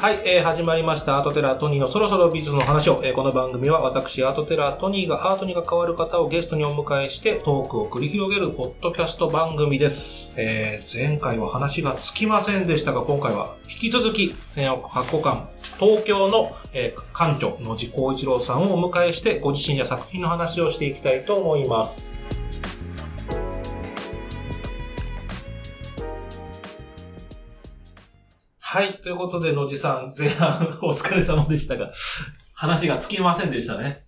はい、えー始まりました。アートテラートニーのそろそろ美術の話を。えーこの番組は私、アートテラートニーがアートに関わる方をゲストにお迎えしてトークを繰り広げるポッドキャスト番組です。えー前回は話がつきませんでしたが、今回は引き続き、全国発行館、東京の、えー館長、野地光一郎さんをお迎えして、ご自身や作品の話をしていきたいと思います。はい。ということで、野地さん、前半 お疲れ様でしたが、話がつきませんでしたね。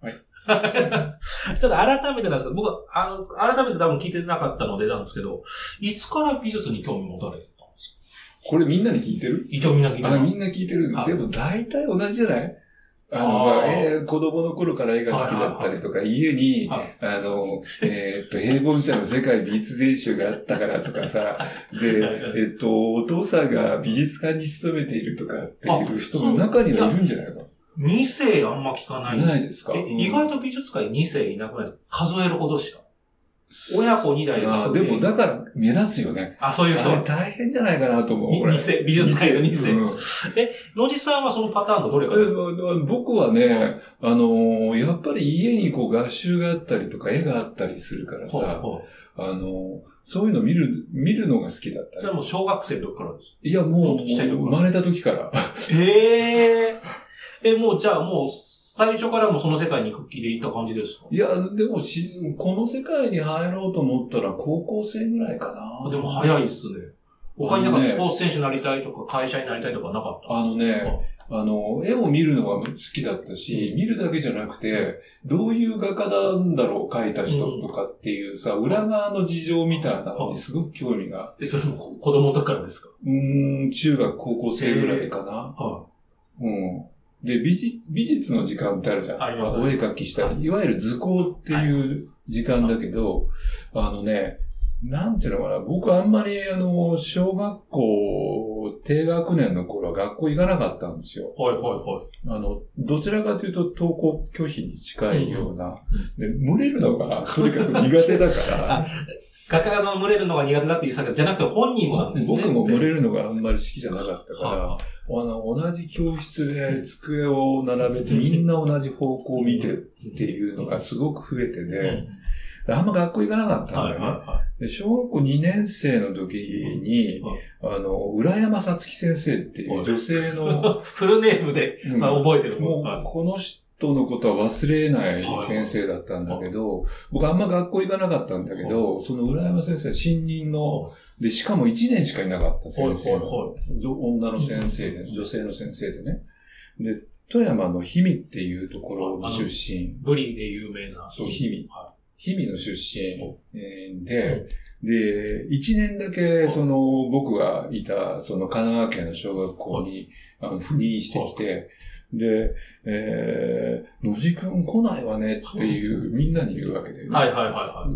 はい。ちょっと改めてなんですけど、僕は、あの、改めて多分聞いてなかったのでなんですけど、いつから美術に興味持たれてたんですか？これみんなに聞いてる？一応みんな聞いてあ、ます。みんな聞いてるはいでも大体同じじゃない？あの、あー。えー子供の頃から絵が好きだったりとか、家に、はい。あの、えーっと、平凡者の世界美術全集があったからとかさ、で、えっと、お父さんが美術館に勤めているとかっていう人も中にはいるんじゃないか2世あんま聞かないいないですか？え、うん。意外と美術界2世いなくないですか？数えるほどしか。親子2代であーでも、だから目立つよね。あ、そういう人大変じゃないかなと思う。にこれ二世美術界の二世うん野地さんはそのパターンのどれかえ僕はね、あのーやっぱり家にこう合集があったりとか絵があったりするからさ、ほうほあのーそういうの見る、見るのが好きだっうそれは。もう小学生の時からです？いや、もう、生まれた時から。えええ、もうじゃあもう最初からもうその世界に行く気で行った感じですか？いや、でもし、この世界に入ろうと思ったら高校生ぐらいかな。でも早いっすね。他になんかスポーツ選手になりたいとか会社になりたいとかなかった？あのね、あの、絵を見るのが好きだったし、見るだけじゃなくて、どういう画家なんだろう、描いた人とかっていうさ、裏側の事情みたいなのにすごく興味が、え、それも子子供の時からですか？うーん、中学高校生ぐらいかな。はうん。で、美術、美術の時間ってあるじゃん。ありますねお絵描きしたり、いわゆる図工っていう時間だけど、あのね、なんていうのかな、僕あんまりあの、小学校低学年の頃は学校行かなかったんですよ。い。はいはいはい。あの、どちらかというと登校拒否に近いような。で、群れるのがとにかく苦手だから、画家の群れるのが苦手だっていう作業じゃなくて本人もなんですね。僕も群れる。るのがあんまり好きじゃなかったから、はあの、同じ教室で机を並べてみんな同じ方向を見てっていうのがすごく増えていね、あんま学校行かなかったんはいだよね。はで小学校2年生の時に、あの、浦山さつき先生っていう女性いの、はい。フルネームで、うん。まあ、覚えてる。もうは、この人のことは忘れない先生だったんだけど、僕あんま学校行かなかったんだけど、その浦山先生は新任の、で、しかも1年しかいなかった先生の、女女の先生で、女性の先生でね。で、富山の氷見っていうところの出身。ブリで有名な。そう、氷見。は氷見の出身で、で、1年だけ、その、僕がいた、その神奈川県の小学校に、あの、赴任してきて、で、えー、野地くん来ないわねっていう、みんなに言うわけで、ね。はいはいはいは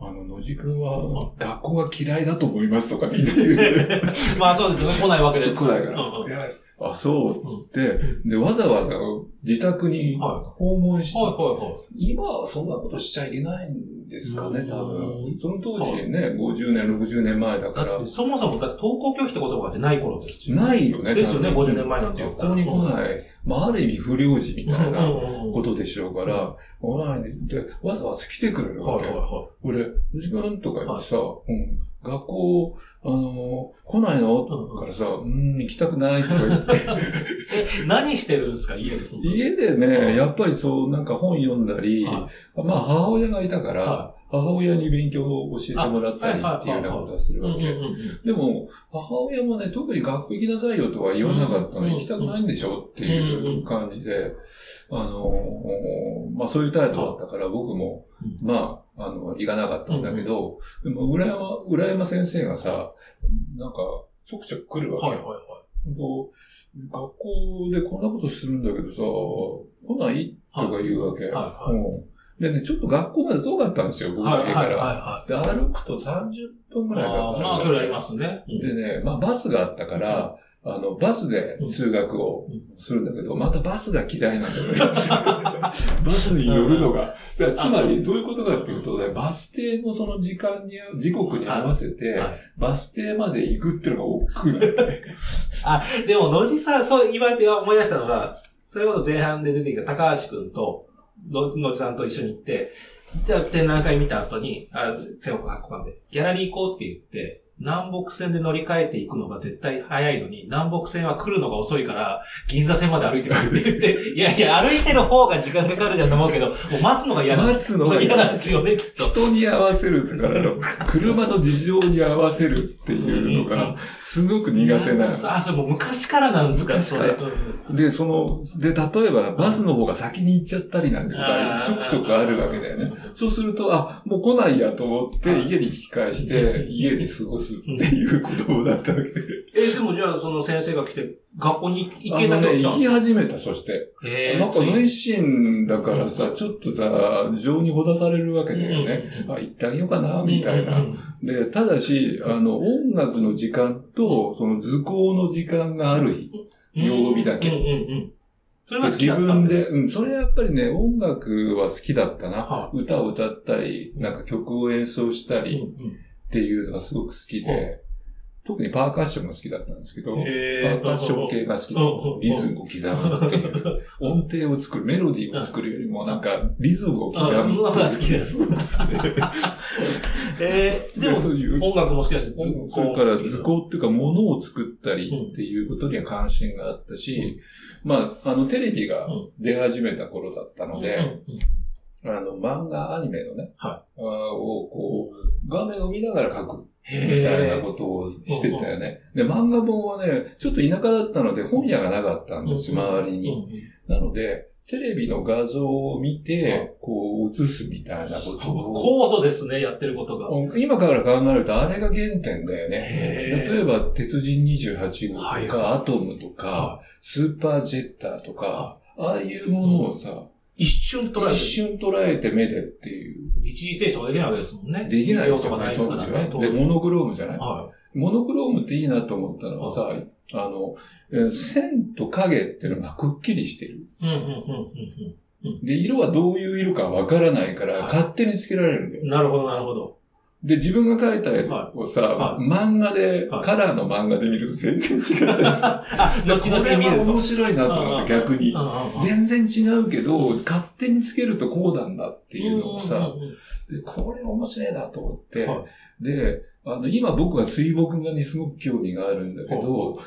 あの、野地くんは学校が嫌いだと思いますとかみんな言う。まあそうですよね。来ないわけです来ないから。うんうんいやあ、そう、つって、で、わざわざ自宅にはい訪問して、はいはいはい。今はそんなことしちゃいけないんですかね、多う分ん。その当時ね、50年、60年前だからそもそもだって登校拒否って言葉ってない頃ですよ。ないよね。ですよね、多分50年前なんて。学校に来ない。まあ、ある意味不良児みたいなことでしょうから、お前で、わざわざ来てくれるわけ。はいはい。は俺、時間とか言ってさ、うん、学校、あのー来ないの？からさ、うん、行きたくないとか言って。い。え、何してるんですか、家でそ家でね、やっぱりそう、なんか本読んだり、はまあ母親がいたから、は母親に勉強を教えてもらったりっていうようなことはするわけ。でも、母親もね、特に学校行きなさいよとは言わなかったの行きたくないんでしょっていう感じで、あのー、まあそういう態度だったから、僕も、うんまあ、あの、行かなかったんだけど、でも、浦山、浦山先生がさ、なんか、ちょくちょく来るわけ。はいはいはい。学校でこんなことするんだけどさ、来ない？とか言うわけ。はいはいうんでね、ちょっと学校まで遠かったんですよ、僕はいの家から。はいはいで、歩くと30分ぐらいかかる。まあ距離ありますね。でね、まあバスがあったから、あの、バスで通学をするんだけど、またバスが嫌いなんだよね。バスに乗るのが。つまり、どういうことかっていうと、ね、バス停のその時間に、時刻に合わせて、バス停まで行くっていうのが億劫な。あ、でも、野地さん、そう言われて思い出したのが、それこそ前半で出てきた高橋くんと、の、のじさんと一緒に行って、じゃあ展覧会見た後に、あ、千億発行館で、ギャラリー行こうって言って、南北線で乗り換えていくのが絶対早いのに、南北線は来るのが遅いから、銀座線まで歩いてくるって言って、いやいや、歩いてる方が時間かかるじゃんと思うけど、もう待つのが嫌なんです。待つのが嫌なんですよね、きっと。人に合わせるからの、車の事情に合わせるっていうのが、すごく苦手な。あ、それもう昔からなんですか、それ。で、その、で、例えばバスの方が先に行っちゃったりなんてことはちょくちょくあるわけだよね。そうすると、あ、もう来ないやと思って、家に引き返して、家に過ごす。すっていう子供だったわけで。えでもじゃあその先生が来て、学校に行けたね、行き始めた、そして。えなんか熱心だからさ、ちょっとさ、情にほだされるわけだよね。あ、行ってあげようかな、みたいな。で、ただし、あの、音楽の時間と、その図工の時間がある日、曜日だけ。それは好きだった自分で、うん、それやっぱりね、音楽は好きだったな。はあ、歌を歌ったり、なんか曲を演奏したり、うんうんっていうのがすごく好きで、特にパーカッションが好きだったんですけど、パーカッション系が好きで、リズムを刻むっていう、音程を作る、メロディーを作るよりも、なんか、リズムを刻むのが好きです。えー、でも、そういう音楽も好きだし、それから図工っていうか、ものを作ったりっていうことには関心があったし、まあ、あの、テレビが出始めた頃だったので、あの、漫画、アニメのね、はい、をこう、画面を見ながら描く。みたいなことをしてたよね。で、漫画本はね、ちょっと田舎だったので本屋がなかったんです、周りに。なので、テレビの画像を見て、こう、映すみたいなことを。高度ですね、やってることが。今から考えると、あれが原点だよね。例えば、鉄人28号とか、アトムとか、はい、スーパージェッターとか、ああいうものをさ、一瞬捉えて。一瞬捉えて目でっていう。一時停止ができないわけですもんね。できないですよね、当時は。で、モノクロームじゃない？はい。モノクロームっていいなと思ったのはさ、はい、あの、線と影っていうのがくっきりしてる。うん、うん、うん、うん。で、色はどういう色かわからないから、勝手につけられるんだよ。なるほど、なるほど。で、自分が描いた絵をさ、はい、漫画で、はい、カラーの漫画で見ると全然違ったりさ。あ、後々見ると。面白いなと思って逆に。全然違うけど、勝手につけるとこうなんだっていうのをさ、でこれ面白いなと思って、はい、で、あの、今僕は水墨画にすごく興味があるんだけど、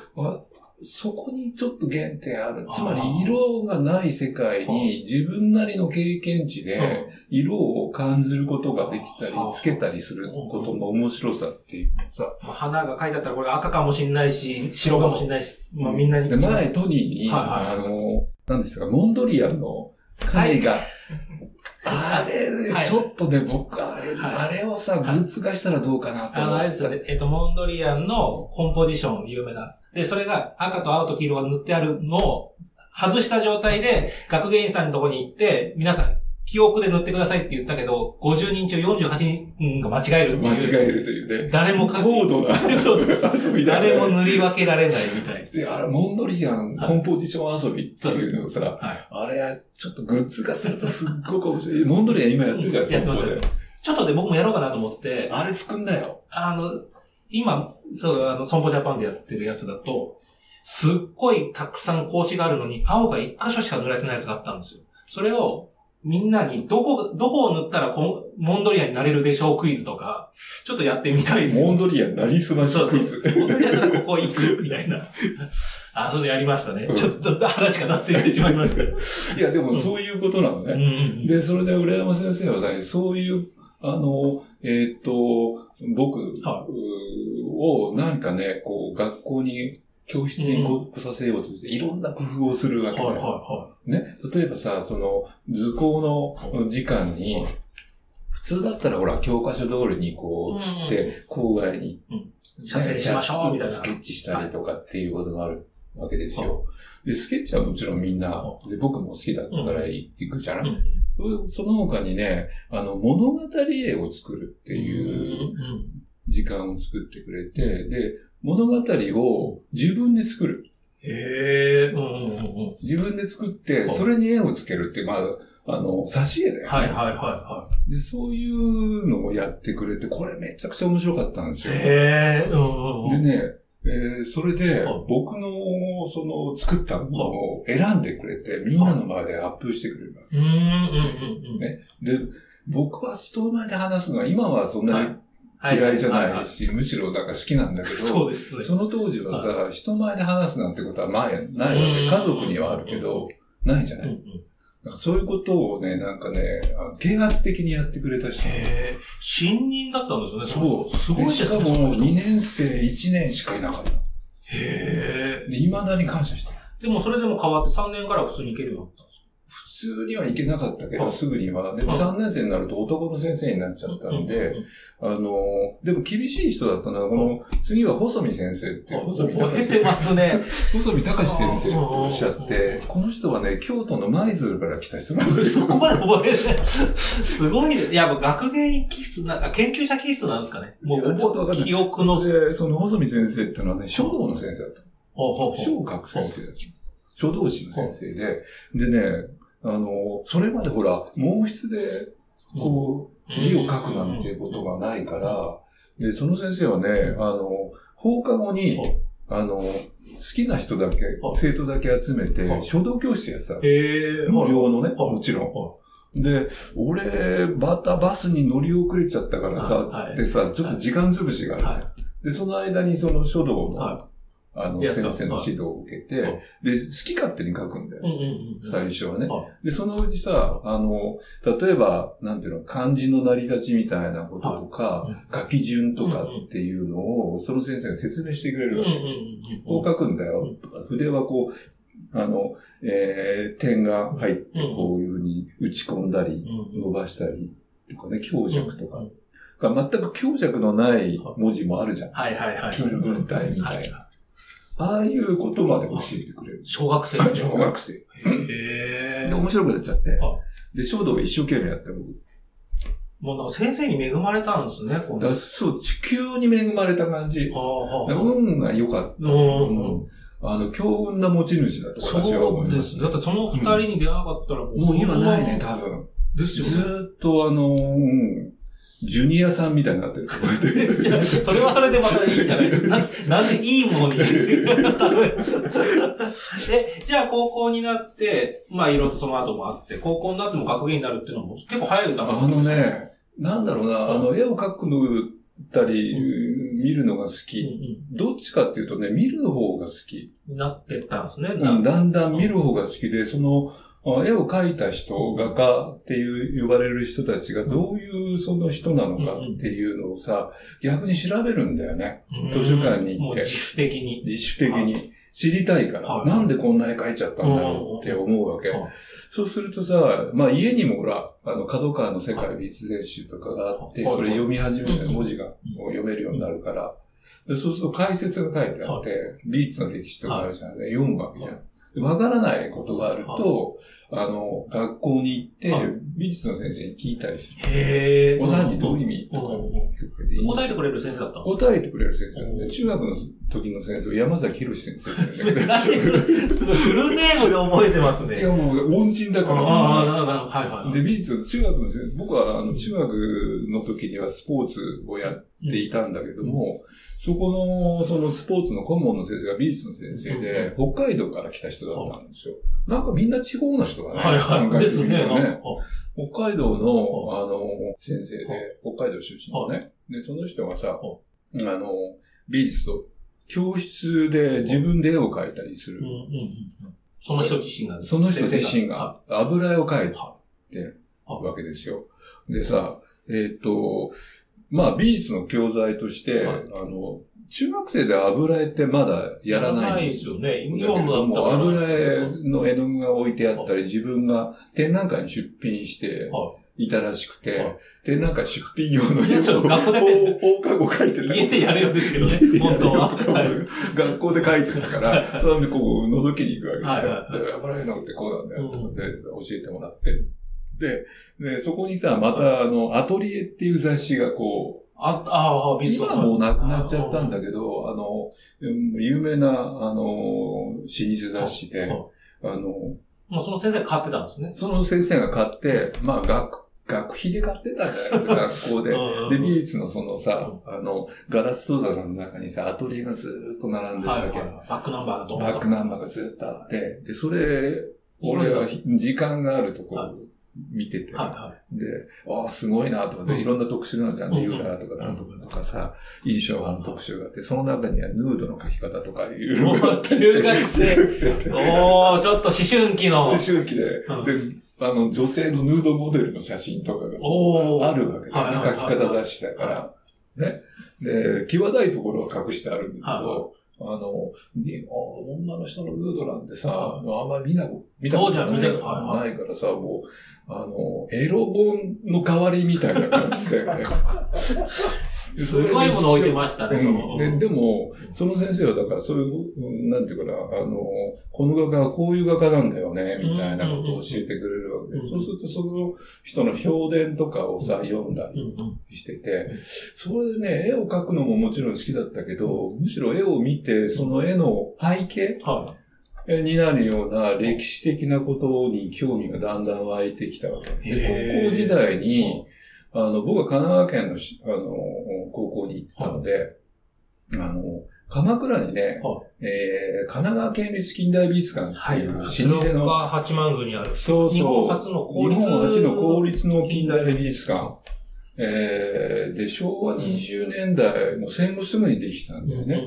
そこにちょっと原点ある。つまり色がない世界に自分なりの経験値で色を感じることができたり、つけたりすることの面白さっていう。さ。花が書いてあったらこれ赤かもしんないし、白かもしんないし、まあみんなに。前トニーに、あの、何ですか、モンドリアンの絵画、あれ、ちょっとね、僕、あれ、あれをさ、グッズ化したらどうかなと思って。あの、あれですよね、えっと、モンドリアンのコンポジション、有名な。で、それが赤と青と黄色が塗ってあるのを外した状態で学芸員さんのとこに行って、皆さん記憶で塗ってくださいって言ったけど、50人中48人が間違える間違えるというね。誰も高度な。そうです。遊び誰も塗り分けられないみたい。で、あれ、モンドリアンコンポジション遊びっていうのをさ、はい、あれ、ちょっとグッズ化するとすっごく面白い。モンドリアン今やってるじゃん、やってました。ちょっとで僕もやろうかなと思ってて。あれ作んなよ。あの、今、そう、あの、損保ジャパンでやってるやつだと、すっごいたくさん格子があるのに、青が一箇所しか塗られてないやつがあったんですよ。それを、みんなに、どこ、どこを塗ったらモンドリアンになれるでしょうクイズとか、ちょっとやってみたいですモンドリアンなりすましクイズ。モンドリアンならここ行く、みたいな。あ、それやりましたね。ちょっと話が脱線してしまいました。いや、でもそういうことなのね。うん、で、それで浦山先生はね、そういう、あの、えっ、ー、と、僕をなんかね、こう、学校に教室に来させようとして、いろんな工夫をするわけだよ。はいはいはい。ね。例えばさ、その、図工の時間に、普通だったらほら、教科書通りにこう、で、郊外に、写生しましょうみたいな。スケッチしたりとかっていうことがあるわけですよ。で、スケッチはもちろんみんな、で僕も好きだったから行くじゃん。その他にね、あの、物語絵を作るっていう時間を作ってくれて、で、物語を自分で作る。へえ、うんうんうんうん。自分で作って、はいそれに絵をつけるって、まあ、あの、挿絵だよね。はいはいはいはで、そういうのをやってくれて、これめちゃくちゃ面白かったんですい。よ。へえ、うんうんうん。でね、えーそれではい、僕の、その、作ったものを選んでくれて、みんなの前で発表してくれるうーん、うんうんうん。ねで、僕は人前で話すのは、今はそんなには嫌いじゃはないし、むしろなんか好きなんだけど、そうですね。その当時はさ、人前で話すなんてことは前ないわうんけ。家族にはあるけど、ないじゃない。そういうことをね、なんかね、啓発的にやってくれた人。へえ、新任だったんですよね、そう。すごいですね。しかもその人2年生1年しかいなかった。へえ。で、未だに感謝してる。でもそれでも変わって3年から普通に行けるようになったんです普通にはいけなかったけど、はいすぐには。でもはい3年生になると男の先生になっちゃったんで、うあの、でも厳しい人だったのは、この、次は細見先生って細見覚えてますね。細見隆先生っておっしゃって、この人はね、京都の舞鶴から来た人なんですよ。そこまで覚えれない。すごいね。いや、もう学芸気質な、あ研究者気質なんですかね。もう記憶の。で、その細見先生っていうのはね、書道の先生だった。書を書く先生だった。書道師の先生で、でね、あの、それまでほら、毛筆で、こう、字を書くなんていうことがないから、で、その先生はね、あの、放課後にはい、あの、好きな人だけは、い生徒だけ集めては、い書道教室やってたの。へえ。無料のね、はいもちろん。はで、俺、バタバスに乗り遅れちゃったからさ、はい。つってさ、ちょっと時間潰しがある。はで、その間にその書道の、はあの、先生の指導を受けて、はいで、好き勝手に書くんだよい。うん。うんうん。最初はねは。で、そのうちさ、あの、例えば、なんていうの、漢字の成り立ちみたいなこととか、書き順とかっていうのを、その先生が説明してくれうんうんるわけ。うん。こう書くんだよ、とか、筆はこう、あの、えー、点が入って、こういうふうに打ち込んだり、うん伸ばしたり、とかね、強弱とか全く強弱のない文字もあるじゃん。はいはいはい。金文体みたいな。な。ああいうことまで教えてくれる。小学生 小学生。へえで、。面白くなっちゃっては。で、書道を一生懸命やって、僕。もうなんか先生に恵まれたんですね、こだそう、地球に恵まれた感じ。運が良かった。うんうんうんあの、強運な持ち主だと私は思います。そうです。だってその二人に出会わなかったらももう今ないね、そ多分。ですよずーっとあの、うんジュニアさんみたいになってる。それはそれでまたいいじゃないですか。な、なんでいいものにしてる例ええ、じゃあ高校になって、まあいろいろとその後もあって、高校になっても学芸になるっていうのも結構早い歌あのね、なんだろうな、あの、絵を描くのたり、見るのが好うんき。うどっちかっていうとね、見る方が好き。ん、なってったんですね。うんだんだん見る方が好きで、その、あ絵を描いた人、画家っていう呼ばれる人たちがどういうその人なのかっていうのをさ、逆に調べるんだよね。うん。図書館に行って。自主的に。自主的に。知りたいから、はい。なんでこんな絵描いちゃったんだろうって思うわけ。はい。そうするとさ、まあ家にもほら、あの、角川の世界美術全集とかがあって、はい。それ読み始めるうん文字が読めるようになるから、でそうすると解説が書いてあって、美術の歴史とかあるじゃん、読むわけじゃん。でわからないことがあると、あの、学校に行ってはい、美術の先生に聞いたりする。へえ。この何どういう意味とか答えてくれる先生だったんですか答えてくれる先生なんで、うん中学の時の先生、山崎博先生 すごい、フルネームで覚えてますね。いや、もう、恩人だから。ああ、なるほど、はいはい。で、美術、中学の先生、僕はあの中学の時にはスポーツをやっていたんだけども、そこの、そのスポーツの顧問の先生が美術の先生で、北海道から来た人だったんですよ。なんかみんな地方の人だね。はいはい。ですね。北海道の、あの、先生で、北海道出身のね。で、その人がさ、あの、美術と、教室で自分で絵を描いたりするその人自身が。その人自身はが油絵を描いてはるはわけですよ。でさ、えっ、と、まあ美術の教材として、はい。あの、中学生で油絵ってまだやらない。ないですよね。今どもう。油絵の絵の具が置いてあったり、自分が展覧会に出品してい。たらしくて、はい。展覧会出品用のいやそう学校で放課後描いてた家でやるようですけどね本当は。学校で描いてたから、それでこう覗きに行くわけはいはいはい。で油絵の具ってこうなんだよとうんかで教えてもらって。で、で、そこにさ、またあの、アトリエっていう雑誌がこう、あ、ああ、美術今はもうなくなっちゃったんだけど、あの、うん有名な、あの、老舗雑誌で、あの、もうその先生が買ってたんですね。その先生が買って、まあ学、学費で買ってたんじゃないで。すか、学校で。で、美術のそのさ、あの、ガラス戸棚の中にさ、アトリエがずーっと並んでるわけ。はいはいはい。バックナンバーがどんバックナンバーがずーっとあって、で、それ、俺は時間があるとこは見てて、はいはで、ああ、すごいなと思って、うんいろんな特集なんじゃん。うんデューラーとかなんとかとかさ、印象派の特集があって、その中にはヌードの描き方とかいうのがあったりして中学生中学生ってい。おー、ちょっと思春期の。思春期で、うんで、あの、女性のヌードモデルの写真とかが。あるわけだよね。はいはいはい書き方雑誌だから。ね。で、際どいところは隠してあるんだけはいど、あの、女の人のヌードなんてさ、あんまり見な、見たことないないからさ、もう、あの、エロ本の代わりみたいな感じだよね。すごいもの置いてましたね、その。うん。ででも、その先生はだからそういう、うんなんていうかな、あの、この画家はこういう画家なんだよね、みたいなことを教えてくれるわけで、うんそうするとその人の評伝とかをさ、読んだりしてて、それでね、絵を描くのももちろん好きだったけど、むしろ絵を見て、その絵の背景はになるような歴史的なことに興味がだんだん湧いてきたわけ。へで、ー。高校時代に、あの、僕は神奈川県のしあの高校に行ってたので、あの、鎌倉にね、はえー神奈川県立近代美術館っていう老舗の、が八幡宮にある。そうそう。日本初の公立日本初の公立の近代美術館。えーで、昭和20年代、もう戦後すぐにできたんだよね。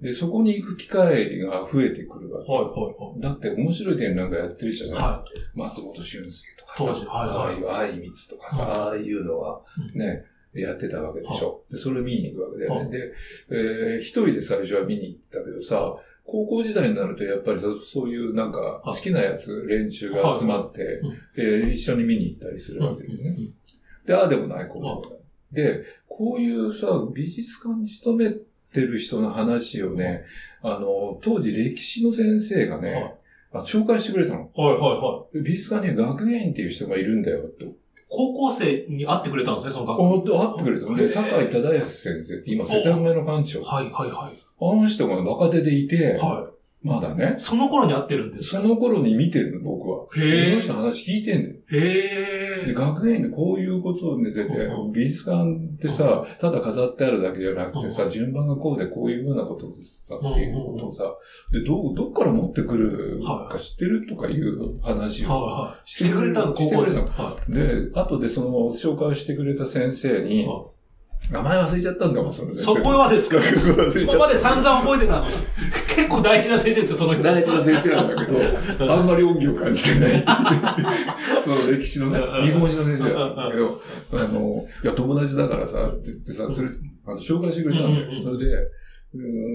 で、そこに行く機会が増えてくるわけ。はいはいだって面白い展覧会やってる人じゃない、は松本俊介とか当時さ、はいはい。ああいう愛光とかさ、ああいうのはね、やってたわけでしょ。で、それを見に行くわけだよね。はい。で、えー一人で最初は見に行ったけどさ、高校時代になるとやっぱりそそういうなんか好きなやつ、連中が集まって、うん。えー一緒に見に行ったりするわけですね。うんで、ああでもない、こうでもない。で、こういうさ、美術館に勤めてる人の話をね、あの、当時歴史の先生がね、あ紹介してくれたの。はいはいはい。美術館には学芸員っていう人がいるんだよ、と。高校生に会ってくれたんですね、その学あ、校。と会ってくれたの。で、坂井忠康先生って今、世田谷の館長。はいはいはい。あの人が若手でいて、はまだねい。。その頃に会ってるんですか？その頃に見てるの、僕は。へーその人の話聞いてんだよ。で、へえ。学芸員でこういうことで出てう、美術館ってさ、ただ飾ってあるだけじゃなくてさ、う順番がこうでこういうふうなことでさ、っていうことをさ、で、どう、どっから持ってくるか知ってるとかいう話を。してくれたの、高校生。で、後でその紹介してくれた先生に、は名前忘れちゃったんだもん、その。そこはですか？忘れちゃった今まで散々覚えてたのに。結構大事な先生ですよ、その人。大事な先生なんだけど、あんまり恩義を感じてない。その歴史のね、日本史の先生だったんだけど、あの、いや、友達だからさ、って言ってさ、それ、あの、紹介してくれたんだよ。それで、うん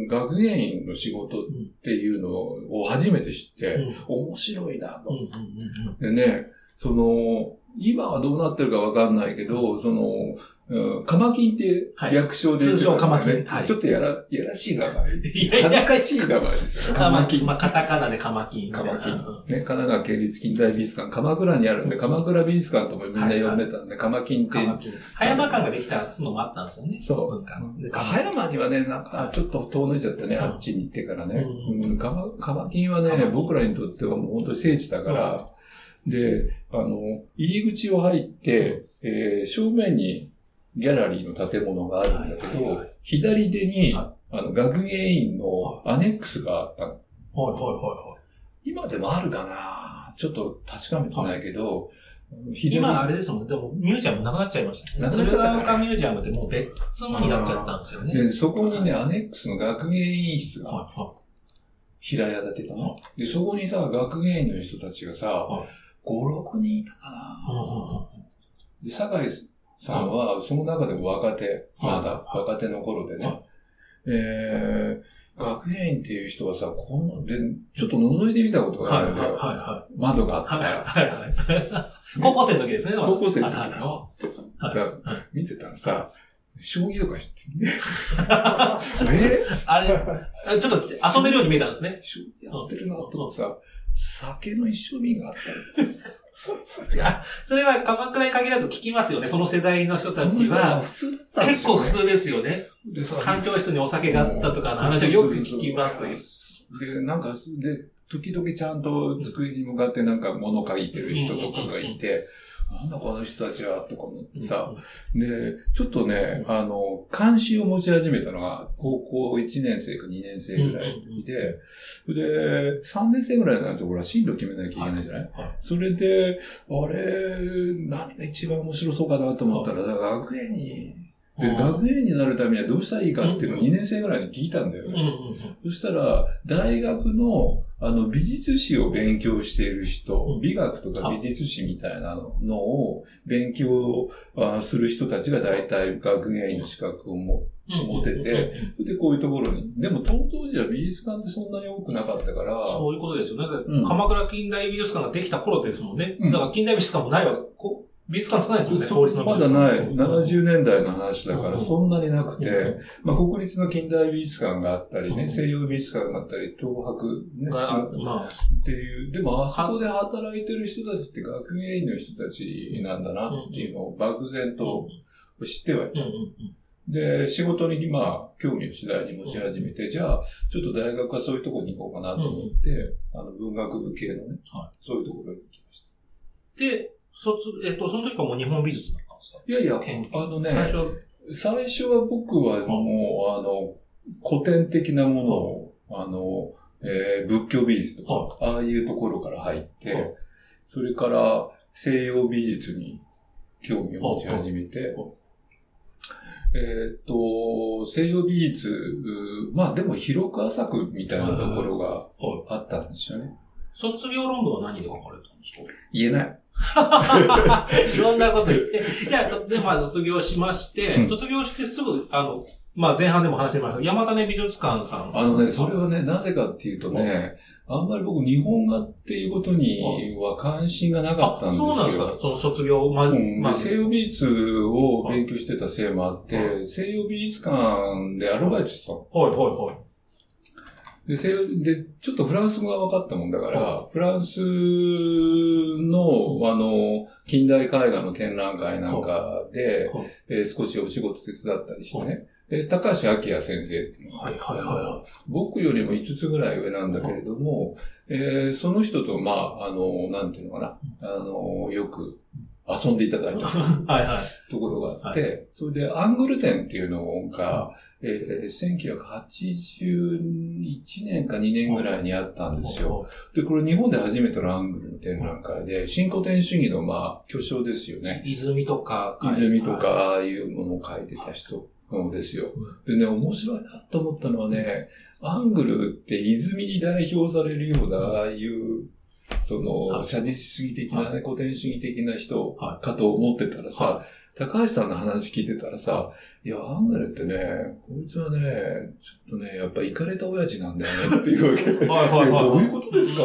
学芸員の仕事っていうのを初めて知って、面白いなとでね、その、今はどうなってるかわかんないけど、その、うん、カマキンってはい略称でね。通称カマキン。はい。ちょっとやら、やらしい名前。いや恥ずかしい名前ですよね。カマキン。まあ、カタカナでカマキン。カマキン。うんね、神奈川県立近代美術館、鎌倉にあるんで、鎌倉美術館ともみんな呼んでたんで、カマキンって。葉山館ができたのもあったんですよね。そう。葉山にはね、なんか、ちょっと遠のいちゃってね、うん。あっちに行ってからね。うん。うん、カマカマキンはね僕らにとってはもう本当に聖地だから、で、あの、入り口を入って、えー正面にギャラリーの建物があるんだけど、はいはいはい。左手に、はあの、学芸員のアネックスがあったの。はいはいは今でもあるかな？ちょっと確かめてないけど、今あれですもんね。でもミュージアムなくなっちゃいましたね。鶴岡ミュージアムってもう別物になっちゃったんですよね。で、そこにね、アネックスの学芸員室がはいは平屋建てたの。で、そこにさ、学芸員の人たちがさは、5、6人いたかいなで、酒井さんは、その中でも若手、まだ若手の頃ではね、えー、学芸員っていう人はさ、この、で、ちょっと覗いてみたことがあはいはいるんだよ。は窓があったい。から。はいはいはい。高校生の時ですね。高校生の時あってさ見てたらさ、将棋とか知ってんね。あ え？れ、ちょっと遊べるように見えたんですね。将棋やってるなとかさ、酒の一生瓶があった それは鎌倉に限らず聞きますよね。その世代の人たちはは。普通だっった結構普通ですよね。でさ、館長室にお酒があったとかの話をよく聞きますで、なんか、で、時々ちゃんと机に向かってなんか物書いてる人とかがいて、なんだこの人たちは、とか思ってさ、で、ちょっとね、あの、関心を持ち始めたのが、高校1年生か2年生ぐらいで、で、3年生ぐらいになると、ほら、進路決めなきゃいけないじゃない、それで、あれ、何が一番面白そうかなと思ったら、学園にで、学園になるためにはどうしたらいいかっていうのを2年生ぐらいに聞いたんだよね。そしたら、大学の、あの、美術史を勉強している人、美学とか美術史みたいなのを勉強する人たちが大体学芸員の資格を持ってて、それでこういうところに。でも、当時は美術館ってそんなに多くなかったから。そういうことですよね。うん、鎌倉近代美術館ができた頃ですもんね。だから近代美術館もないわけ。美術館少ないですもんね、法律のまだない。70年代の話だからそんなになくて、まあ国立の近代美術館があったりね、西洋美術館があったり、東博ね。まあ。っていう、でもあそこで働いてる人たちって学芸員の人たちなんだなっていうのを漠然と知ってはいた。で、仕事にまあ、興味を次第に持ち始めて、じゃあ、ちょっと大学はそういうところに行こうかなと思って、あの、文学部系のね、そういうところに行きました。で、卒、えっと、その時はもう日本美術だったんですか？いやいや、あのね、最初。最初は僕はもう、あの、古典的なものを、あの、えー、仏教美術とか、ああいうところから入って、それから西洋美術に興味を持ち始めて、えっ、と、西洋美術、まあでも広く浅くみたいなところがあったんですよね。卒業論文は何で書かれたんですか？言えない。いろんなこと言って。じゃあ、で、まあ、卒業しまして、うん、卒業してすぐ、あの、まあ、前半でも話してました山種美術館さん。あのね、それはね、なぜかっていうとね、あんまり僕、日本画っていうことには関心がなかったんですよ。そうなんですか？その卒業、ま、うん、ま西洋美術を勉強してたせいもあって、西洋美術館でアルバイトしてたはいはいはい。で、で、ちょっとフランス語が分かったもんだから、フランスの、あの、近代絵画の展覧会なんかで、えー、少しお仕事手伝ったりしてね。で、高橋明先生っていう。のはいはいはい。僕よりも5つぐらい上なんだけれども、えー、その人と、まあ、あの、なんていうのかな、あの、よく遊んでいただいたはいはい。ところがあって、はい、それでアングル展っていうのが、えー、1981年か2年ぐらいにあったんですよ。で、これ日本で初めてのアングルの展覧会で、新古典主義のまあ、巨匠ですよね。泉とか、泉とか、ああいうものを書いてた人ですよ。でね、面白いなと思ったのはね、アングルって泉に代表されるような、ああいうその、写実主義的なね、古典主義的な人かと思ってたらさ、高橋さんの話聞いてたらさ、いや、アンガレってね、こいつはね、ちょっとね、やっぱ行かれた親父なんだよねっていうわけ。はいはいはい。どういうことですか？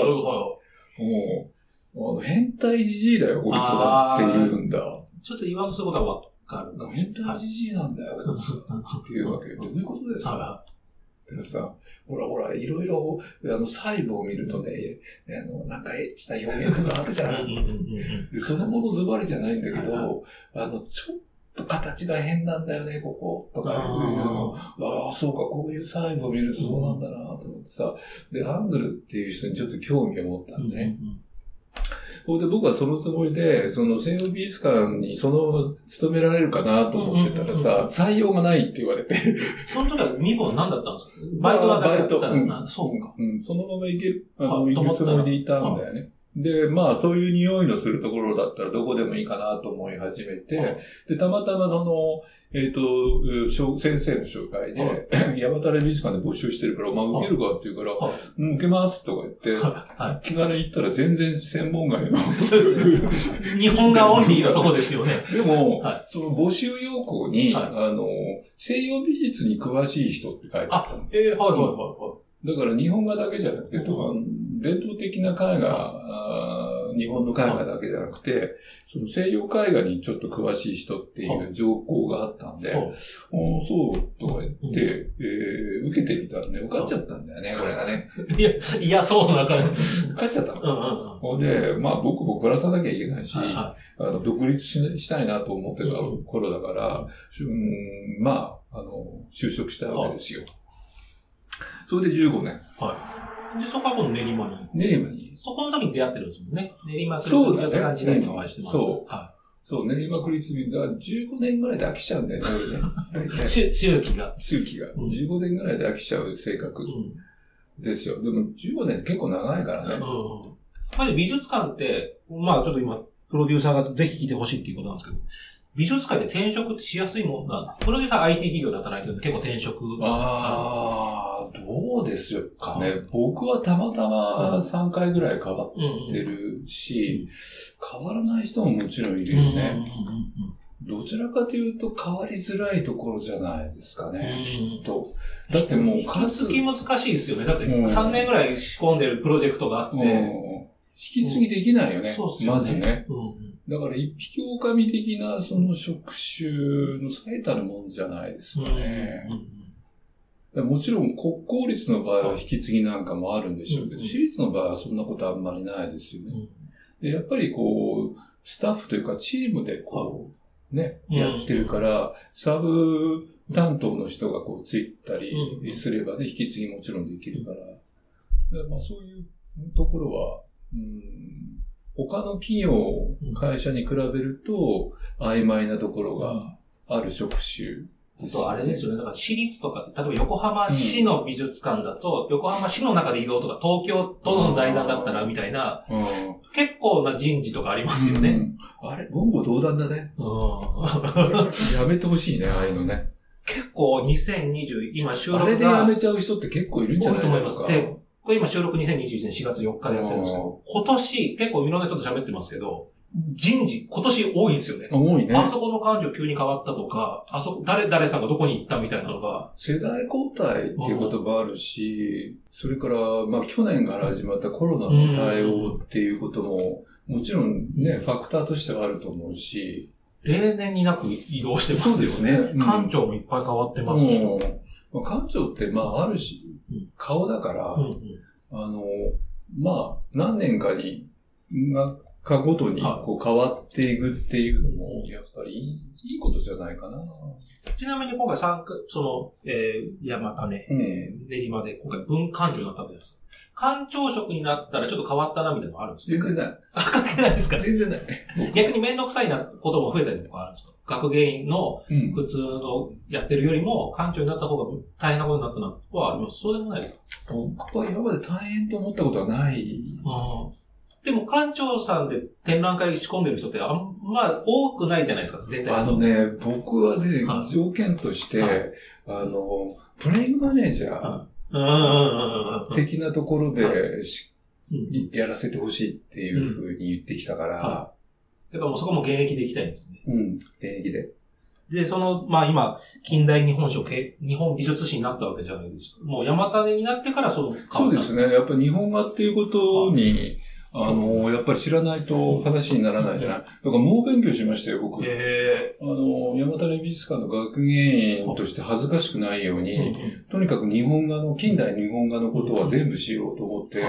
もう、あの、変態じじいだよ、こいつはって言うんだ。ちょっと言わんとすることはわかるか変態じじいなんだよ、っていうわけ。どういうことですか？ださ、ほらほら、いろいろ、あの、細部を見るとね、あの、なんかエッチな表現とかあるじゃん。で、そのものズバリじゃないんだけど、あの、ちょっと形が変なんだよね、ここ、とかいうの。ああ、そうか、こういう細部を見るとそうなんだなと思ってさ、で、アングルっていう人にちょっと興味を持ったんでね。うんうんそれで僕はそのつもりで、その西洋美術館にその、勤められるかなと思ってたらさ、採用がないって言われて。その時は身分何だったんですか？バイトはだけだったん。だ、そうか。うん、そのまま行ける、あの、行くつもりでいたんだよね。で、まあ、そういう匂いのするところだったらどこでもいいかなと思い始めて、で、たまたまその、えっ、ー、と、先生の紹介で、山田美術館で募集してるから、まあ、受けるかって言うから、うん、受けますとか言って、はい、気軽に行ったら全然専門外の。日本がオンリーのとこですよね。でも、はい、その募集要項に、はい、あの、西洋美術に詳しい人って書いてあったの。ええー、はいはいはいはい。だから日本画だけじゃなくて、伝統的な絵画日本の絵画だけじゃなくて、その西洋絵画にちょっと詳しい人っていう情報があったんで、おそうとか言って、えー、受けてみたらね、受かっちゃったんだよね、これがね。いや、いや、そうな感じ。受かっちゃったの。うんうんうん、で、まあ僕も暮らさなきゃいけないし、はいはい、あの独立ししたいなと思ってた頃だから、うん、まあ、あの、就職したわけですよ。それで15年。はい。で、そこは今度練馬に。練馬に。そこの時に出会ってるんですもんね。練馬クリス美術館時代にお会いしてます。そう。はい。そう、練馬クリス美、だから15年ぐらいで飽きちゃうんだよね、俺ね。周期が。周期が。15年ぐらいで飽きちゃう性格ですよ。でも15年結構長いからね。うん。まあ美術館って、まあちょっと今、プロデューサーがぜひ聞いてほしいっていうことなんですけど、美術館で転職しやすいもんなんプロデューサー IT 企業で働いてるんで結構転職。ああ、どうですかね。僕はたまたま3回ぐらい変わってるし、変わらない人ももちろんいるよね。どちらかというと変わりづらいところじゃないですかね、きっと。だってもう数。引き難しいですよね。だって3年ぐらい仕込んでるプロジェクトがあって。引き継ぎできないよね。そうすね。まずね。だから一匹狼的なその職種の最たるもんじゃないですかね。もちろん国公立の場合は引き継ぎなんかもあるんでしょうけど、私立の場合はそんなことあんまりないですよね。でやっぱりこう、スタッフというかチームでこう、ね、やってるから、サブ担当の人がこうついたりすればね、引き継ぎもちろんできるから。まあそういうところは、うん他の企業、会社に比べると、曖昧なところがある職種ですね。あれですよね。だから私立とか、例えば横浜市の美術館だと、うん、横浜市の中で移動とか、東京都の財団だったらみたいな、うん、結構な人事とかありますよね。うん、あれ、言語道断だね。やめてほしいね、ああいうのね。結構2020、今収録が。あれでやめちゃう人って結構いるんじゃないですか。で、これ今収録2021年4月4日でやってるんですけど、今年、結構いろんな人と喋ってますけど、人事、今年多いんですよね。多いね。あそこの感情急に変わったとか、あそこ、誰、誰さんがどこに行ったみたいなのが。世代交代っていう言葉あるし、それから、まあ去年から始まったコロナの対応っていうことも、もちろんね、ファクターとしてはあると思うし。例年になく移動してますよね。ね。館長もいっぱい変わってますし。まあ、館長って、まああるし、顔だから、うんうん、あの、まあ、何年かに、が、かごとにこう変わっていくっていうのも、やっぱりいいことじゃないかな。ちなみに今回参加、その、えー、山種、うん、えー、練馬で今回文館長になったわけです。館長職になったらちょっと変わったなみたいなのもあるんですか？全然ない。あ、関係ないですか？全然ない。逆にめんどくさいなことも増えたりとかあるんですか？学芸員の普通のやってるよりも、館長になった方が大変なことになったなはあります。そうでもないですか？僕は今まで大変と思ったことはない。でも館長さんで展覧会仕込んでる人ってあんま多くないじゃないですか、全体あのね、僕はね、条件として、あの、プレイングマネージャー的なところでやらせてほしいっていうふうに言ってきたから、やっぱもうそこも現役でいきたいんですね。うん、現役で。で、その、まあ今、近代日本書、日本美術史になったわけじゃないですか。もう山種になってからそのそうですね。やっぱ日本画っていうことに、あの、やっぱり知らないと話にならないじゃない。だから猛勉強しましたよ、僕。えー、あの、山種美術館の学芸員として恥ずかしくないように、とにかく日本画の、近代日本画のことは全部しようと思って、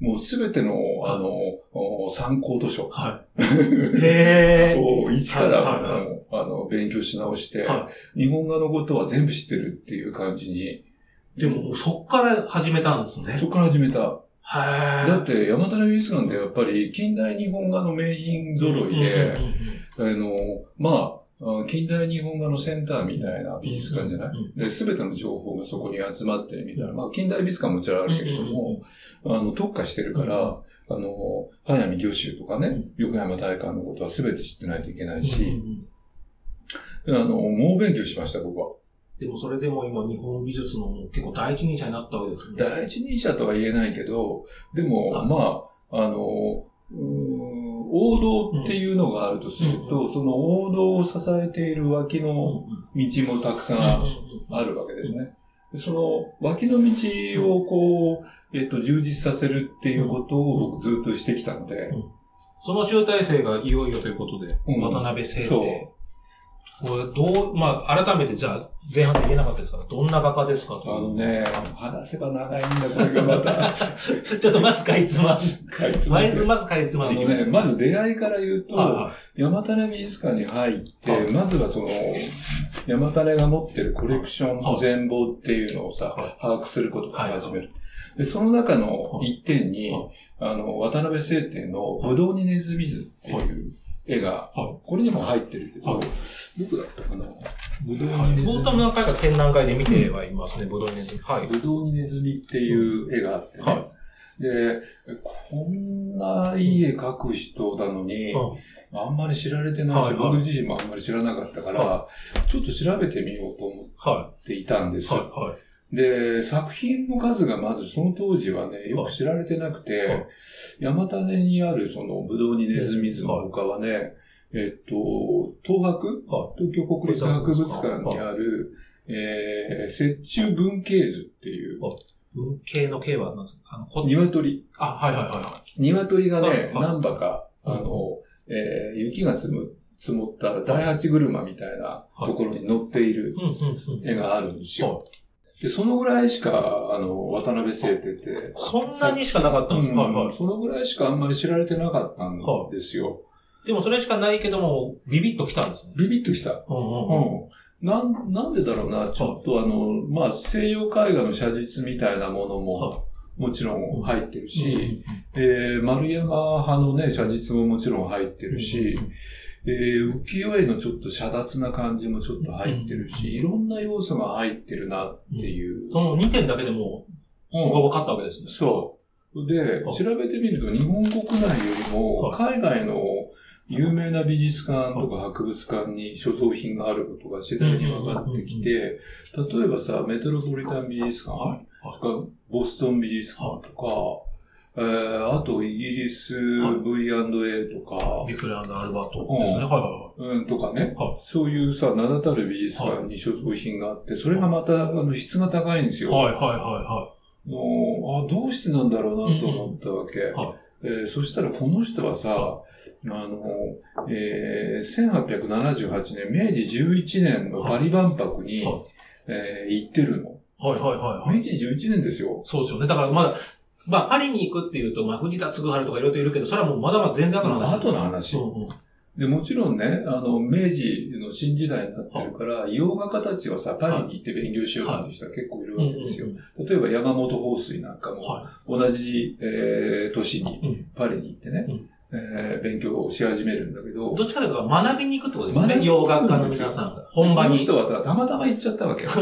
もうすべての、あの、参考図書。はい。へを一から、あの、勉強し直して、日本画のことは全部知ってるっていう感じに。でも、そっから始めたんですね。そっから始めた。はい。だって、山種美術館でやっぱり近代日本画の名品揃いで、あの、まあ、近代日本画のセンターみたいな美術館じゃない？で、すべての情報がそこに集まってるみたいな。まあ、近代美術館ももちろんあるけれども、あの、特化してるから、あの、早見魚州とかね、横山大観のことはすべて知ってないといけないし、あの、猛勉強しました、僕は。でもそれでも今日本美術の結構第一人者になったわけですよね。第一人者とは言えないけど、でも、まあ、あの、王道っていうのがあるとすると、その王道を支えている脇の道もたくさんあるわけですね。その脇の道をこう、えっと、充実させるっていうことを僕ずっとしてきたので、その集大成がいよいよということで、うん。渡辺聖帝。これ、どう、まあ、改めてじゃあ、前半で言えなかったですから、どんな画家ですかという。あのね、話せば長いんだ、これがまた。ちょっとまずかいつまん、かいつままず、まずかいつまんでいきまね、まず出会いから言うと、はいはい。山種美術館に入って、はい。まずはその、山種が持ってるコレクショはい。ン全貌っていうのをさ、はい。把握することから始める。で、その中の一点に、はい。あの、渡辺聖典のぶどうにネズミ図っていう絵が、はこれにも入ってるけど、はいどこだったかなぶどうはい。にネズミ冒頭も何回か展覧会で見てはいますね、ブドウネズミ。はい。ぶどうにネズミっていう絵があってね。はで、こんないい絵描く人なのに、うんあんまり知られてないし、はいはい僕自身もあんまり知らなかったから、はちょっと調べてみようと思はっていたんでい。す。はい。はい。で、作品の数がまずその当時はね、よく知られてなくて、はい。山種にあるそのブドウにネズミズの他はね、えっと、東博、は東京国立博物館にある、えー、雪中文系図っていう、文系の系は何ですか？あの、こ鶏。あ、はいはいはいはい。鶏がね、何羽か、あの、えー雪が積む、積もった第八車みたいなところに乗っている。絵があるんですよ。はいで、そのぐらいしか、あの、渡辺聖帝って、そんなにしかなかったんですか、うんはいはい。そのぐらいしかあんまり知られてなかったんですよ。でもそれしかないけども、ビビッときたんですね。ビビッときた。うんうんうん。うん。なん、なんでだろうな、ちょっとあの、まあ、西洋絵画の写実みたいなものも、もちろん入ってるし、えー、丸山派のね、写実ももちろん入ってるし、えー、浮世絵のちょっと遮奪な感じもちょっと入ってるし、いろんな要素が入ってるなっていう。その2点だけでも、そこが分かったわけですね。そう。で、はい。調べてみると日本国内よりも、海外の有名な美術館とか博物館に所蔵品があることが次第に分かってきて、例えばさ、メトロポリタン美術館はい。とか、ボストン美術館とか、えー、あとイギリス V&A とか、ビクレアルバートですね。はいはうん、とかね、はいそういうさ、名だたる美術館に所蔵品があって、それがまた、あの、質が高いんですよ。いはい。はいはいはもうあ、どうしてなんだろうなと思ったわけ。はえーそしたらこの人はさ、あの、えー、1878年、明治11年のパリ万博に、はいえー行ってるの。い。はいはいはいはい。明治11年ですよ。そうですよね。だからまだ、まあ、パリに行くっていうと、まあ、藤田嗣治とかいろいろといるけど、それはもうまだまだ全然後の話。後の話。うんうん。で、もちろんね、あの、明治の新時代になってるから、洋画家たちはさ、パリに行って勉強しようなんて人は結構いるわけですよ。例えば山本放水なんかも、は同じ、えー年にパリに行ってね、うんえー勉強をし始めるんだけど、どっちかというと学びに行くってことですよね。洋楽家の皆さんが。本場に。この人はさ、たまたま行っちゃったわけ。は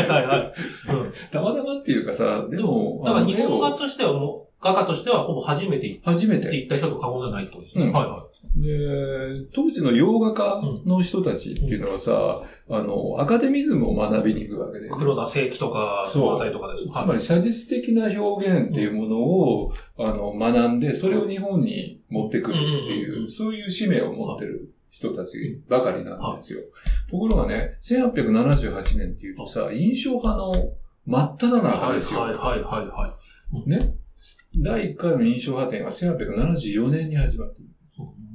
いはいはい。うんたまたまっていうかさ、でも、だから日本画としてはもう、画家としてはほぼ初めて行って初めて。行った人と過言ではないってことですね。うんはいはで、当時の洋画家の人たちっていうのはさ、あの、アカデミズムを学びに行くわけで、い。黒田清輝とか、そうあたりとかです。つまり写実的な表現っていうものを、あの、学んで、それを日本に持ってくるってうんうんうんいうう、そういう使命を持ってる人たちばかりなんですよ。ところがね、1878年っていうとさ、印象派の真っ只中ですよ。はいはいはいはい。ね。第1回の印象派展が1874年に始まってる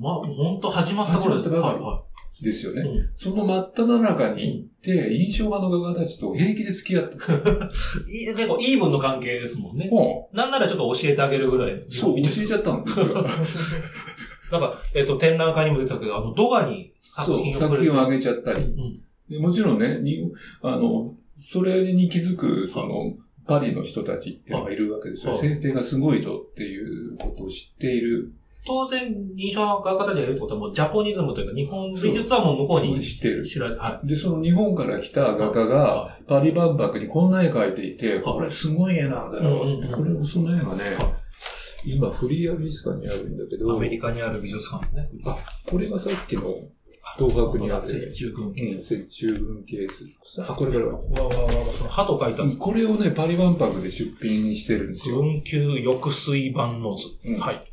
まあ、本当始まった頃です。始まったばかりはですよね。いはい。うんその真っ只中に行って、印象派の画家たちと平気で付き合って いい結構イーブンの関係ですもんね。もなんならちょっと教えてあげるぐらいそう、教えちゃったんですよ。なんか、えっ、と、展覧会にも出たけど、あの、ドガに作そう、品を作品をああげちゃったり。うん。でもちろんね、に、あの、それに気づく、その、パリの人たちっていうのがいるわけですよ。はい制定がすごいぞっていうことを知っている。当然、印象の画家たちがいるってことはもうジャポニズムというか、日本美術はもう向こうに知ってる。知られ、はで、その日本から来た画家が、パリ万博にこんな絵描いていて、これすごい絵なんだよ。うんうんうんこれ、その絵がねは、今、フリーア美術館にあるんだけい。ど、アメリカにある美術館ですね。あ、これがさっきの東博にある、雪中軍系。雪中文系図。あ、これこれ。わわわわ、歯と書いた。これをね、パリ万博で出品してるんですよ。文球抑水版の図。うんはい。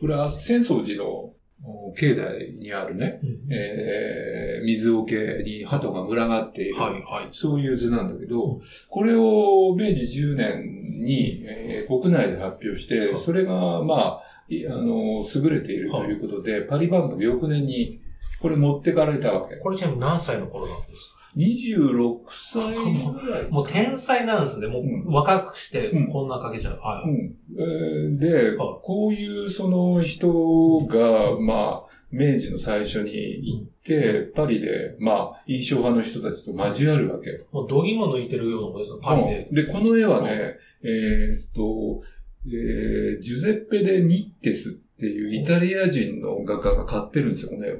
これは浅草寺のお境内にあるね、えー、水桶に鳩が群がっている、はいはい。そういう図なんだけど、これを明治10年に、えー国内で発表して、それが、まあ、いあの、優れているということで、パリ万博翌年に、これ持ってかれたわけ。これちなみに何歳の頃なんですか？26歳ぐらい。もう天才なんですね。もうんう若くしてうんこんなかけちゃう。はい。うんえーで、はいこういうその人が、まあ、明治の最初に行って、パリで、まあ、印象派の人たちと交わるわけ。もう度肝抜いてるようなことですよ、パリで。うんで、この絵はね、えーっと、えージュゼッペ・デ・ニッテスっていうイタリア人の画家が買ってるんですよね。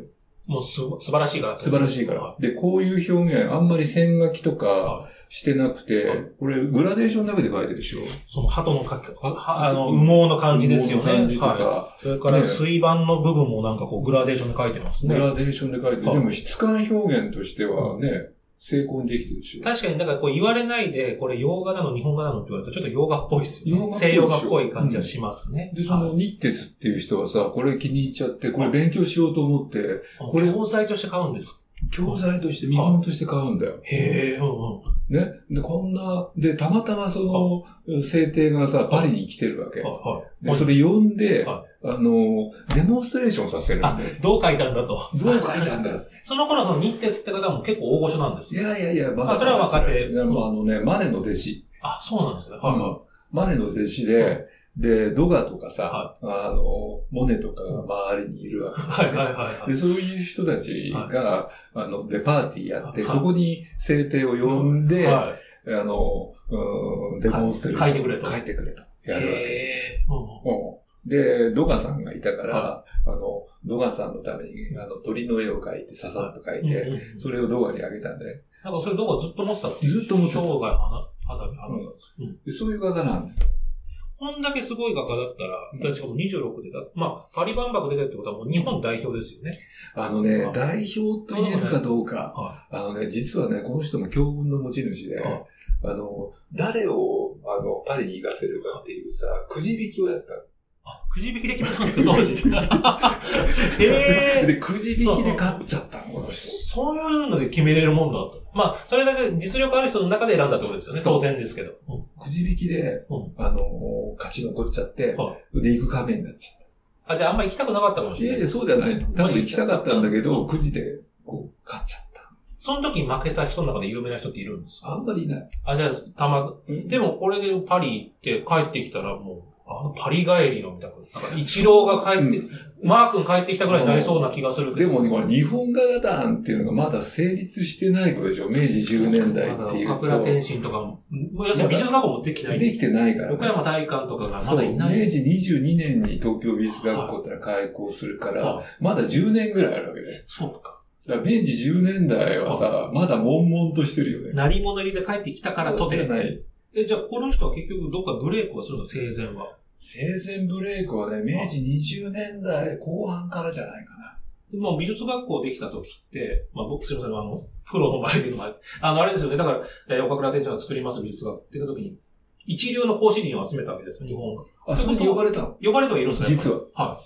もうす、素晴らしいから。素晴らしいからは。で、こういう表現、あんまり線書きとかはしてなくてはい、これグラデーションだけで描いてるでしょその鳩のかき、はあの、羽毛の感じですよね。感じとか、はい。それからね水盤の部分もなんかこうグラデーションで描いてますね。グラデーションで描いてる。はいでも質感表現としてはね、成功にできてるでしょ。確かに、だからこう言われないで、これ洋画なの、日本画なのって言われるとちょっと洋画っぽいですよね。西洋画っぽい感じはしますね。で、そのニッテスっていう人はさ、これ気に入っちゃって、これ勉強しようと思って、ここれ教材として買うんです。教材として、見本として買うんだよ。へえ、うんうん。ね。で、こんな、で、たまたまその、制定がさ、パリに来てるわけ。はいで、それ読んで、はあの、デモンストレーションさせるんだよ。どう書いたんだと。どう書いたんだ その頃のニッテスって方も結構大御所なんですいよ。やいやいや、まあそれは若手いやもうあのね、マネの弟子。あ、そうなんですね。はいはマネの弟子で、で、ドガとかさ、あの、モネとかが周りにいるわけ。い。はいはいはいはい。で、そういう人たちが、あの、で、パーティーやって、はいそこに制定を呼んで、はあの、うん、デモンストレーション。書いてくれと書いてくれと。い。やるわけ。うんで、ドガさんがいたから、はあの、ドガさんのために、あの、鳥の絵を描いて、ささっと描いて、うんうんそれをドガにあげたんで、なんかそれどこかずっと持ってたってずっと持ってた。生涯花、肌身離さず。うん。でそういう画家なんだよ。こんだけすごい画家だったら、しかも26でだ、まあ、パリ万博出てるってことはもう日本代表ですよね。あのねは、い。代表と言えるかどうか、はあのね、実はね、この人も教訓の持ち主で、はい。あの、誰を、あの、パリに行かせるかっていうさ、くじ引きをやったくじ引きで決めたんですか、当時。へ え。で、くじ引きで勝っちゃったの、この人。そういうので決めれるもんだと。まあ、それだけ実力ある人の中で選んだってことですよね。当然ですけど。うんくじ引きで、うんあの、勝ち残っちゃって、はで、行く仮面になっちゃっあ、じゃああんま行きたくなかったかもた。しれないい。やいや、そうじゃない。多分行きたかったんだけど、くじで、こう、勝っちゃった。その時負けた人の中で有名な人っているんですか？あんまりいない。あ、じゃあ、たま、うんでもこれでパリ行って帰ってきたらもう、あの、パリ帰りのみたいな。なんか、一郎が帰って、マー君帰ってきたぐらいになりそうな気がするけど。でもね、これ日本画団っていうのがまだ成立してないことでしょ。明治10年代っていうまだ岡倉天と。心とかも、要するに美術学校もできてない。できてないから、岡山大館とかがまだいない。明治22年に東京美術学校って開校するから、あまだ10年ぐらいあるわけで。そうか。だから明治10年代はさ、まだ悶々としてるよね。成り物入りで帰ってきたからとて。ない。え、じゃあこの人は結局どっかブレイクはするんですか？生前は。生前ブレイクはね、明治20年代後半からじゃないかな。もう美術学校できた時って、まあ僕すいません、あの、プロの前で言うのもあれですあの、あれですよね。だから、えー岡倉天心が作ります美術学って言った時に、一流の講師陣を集めたわけですよ、日本が。あ、それに呼ばれたの？呼ばれてはいるんですか？実は。は。は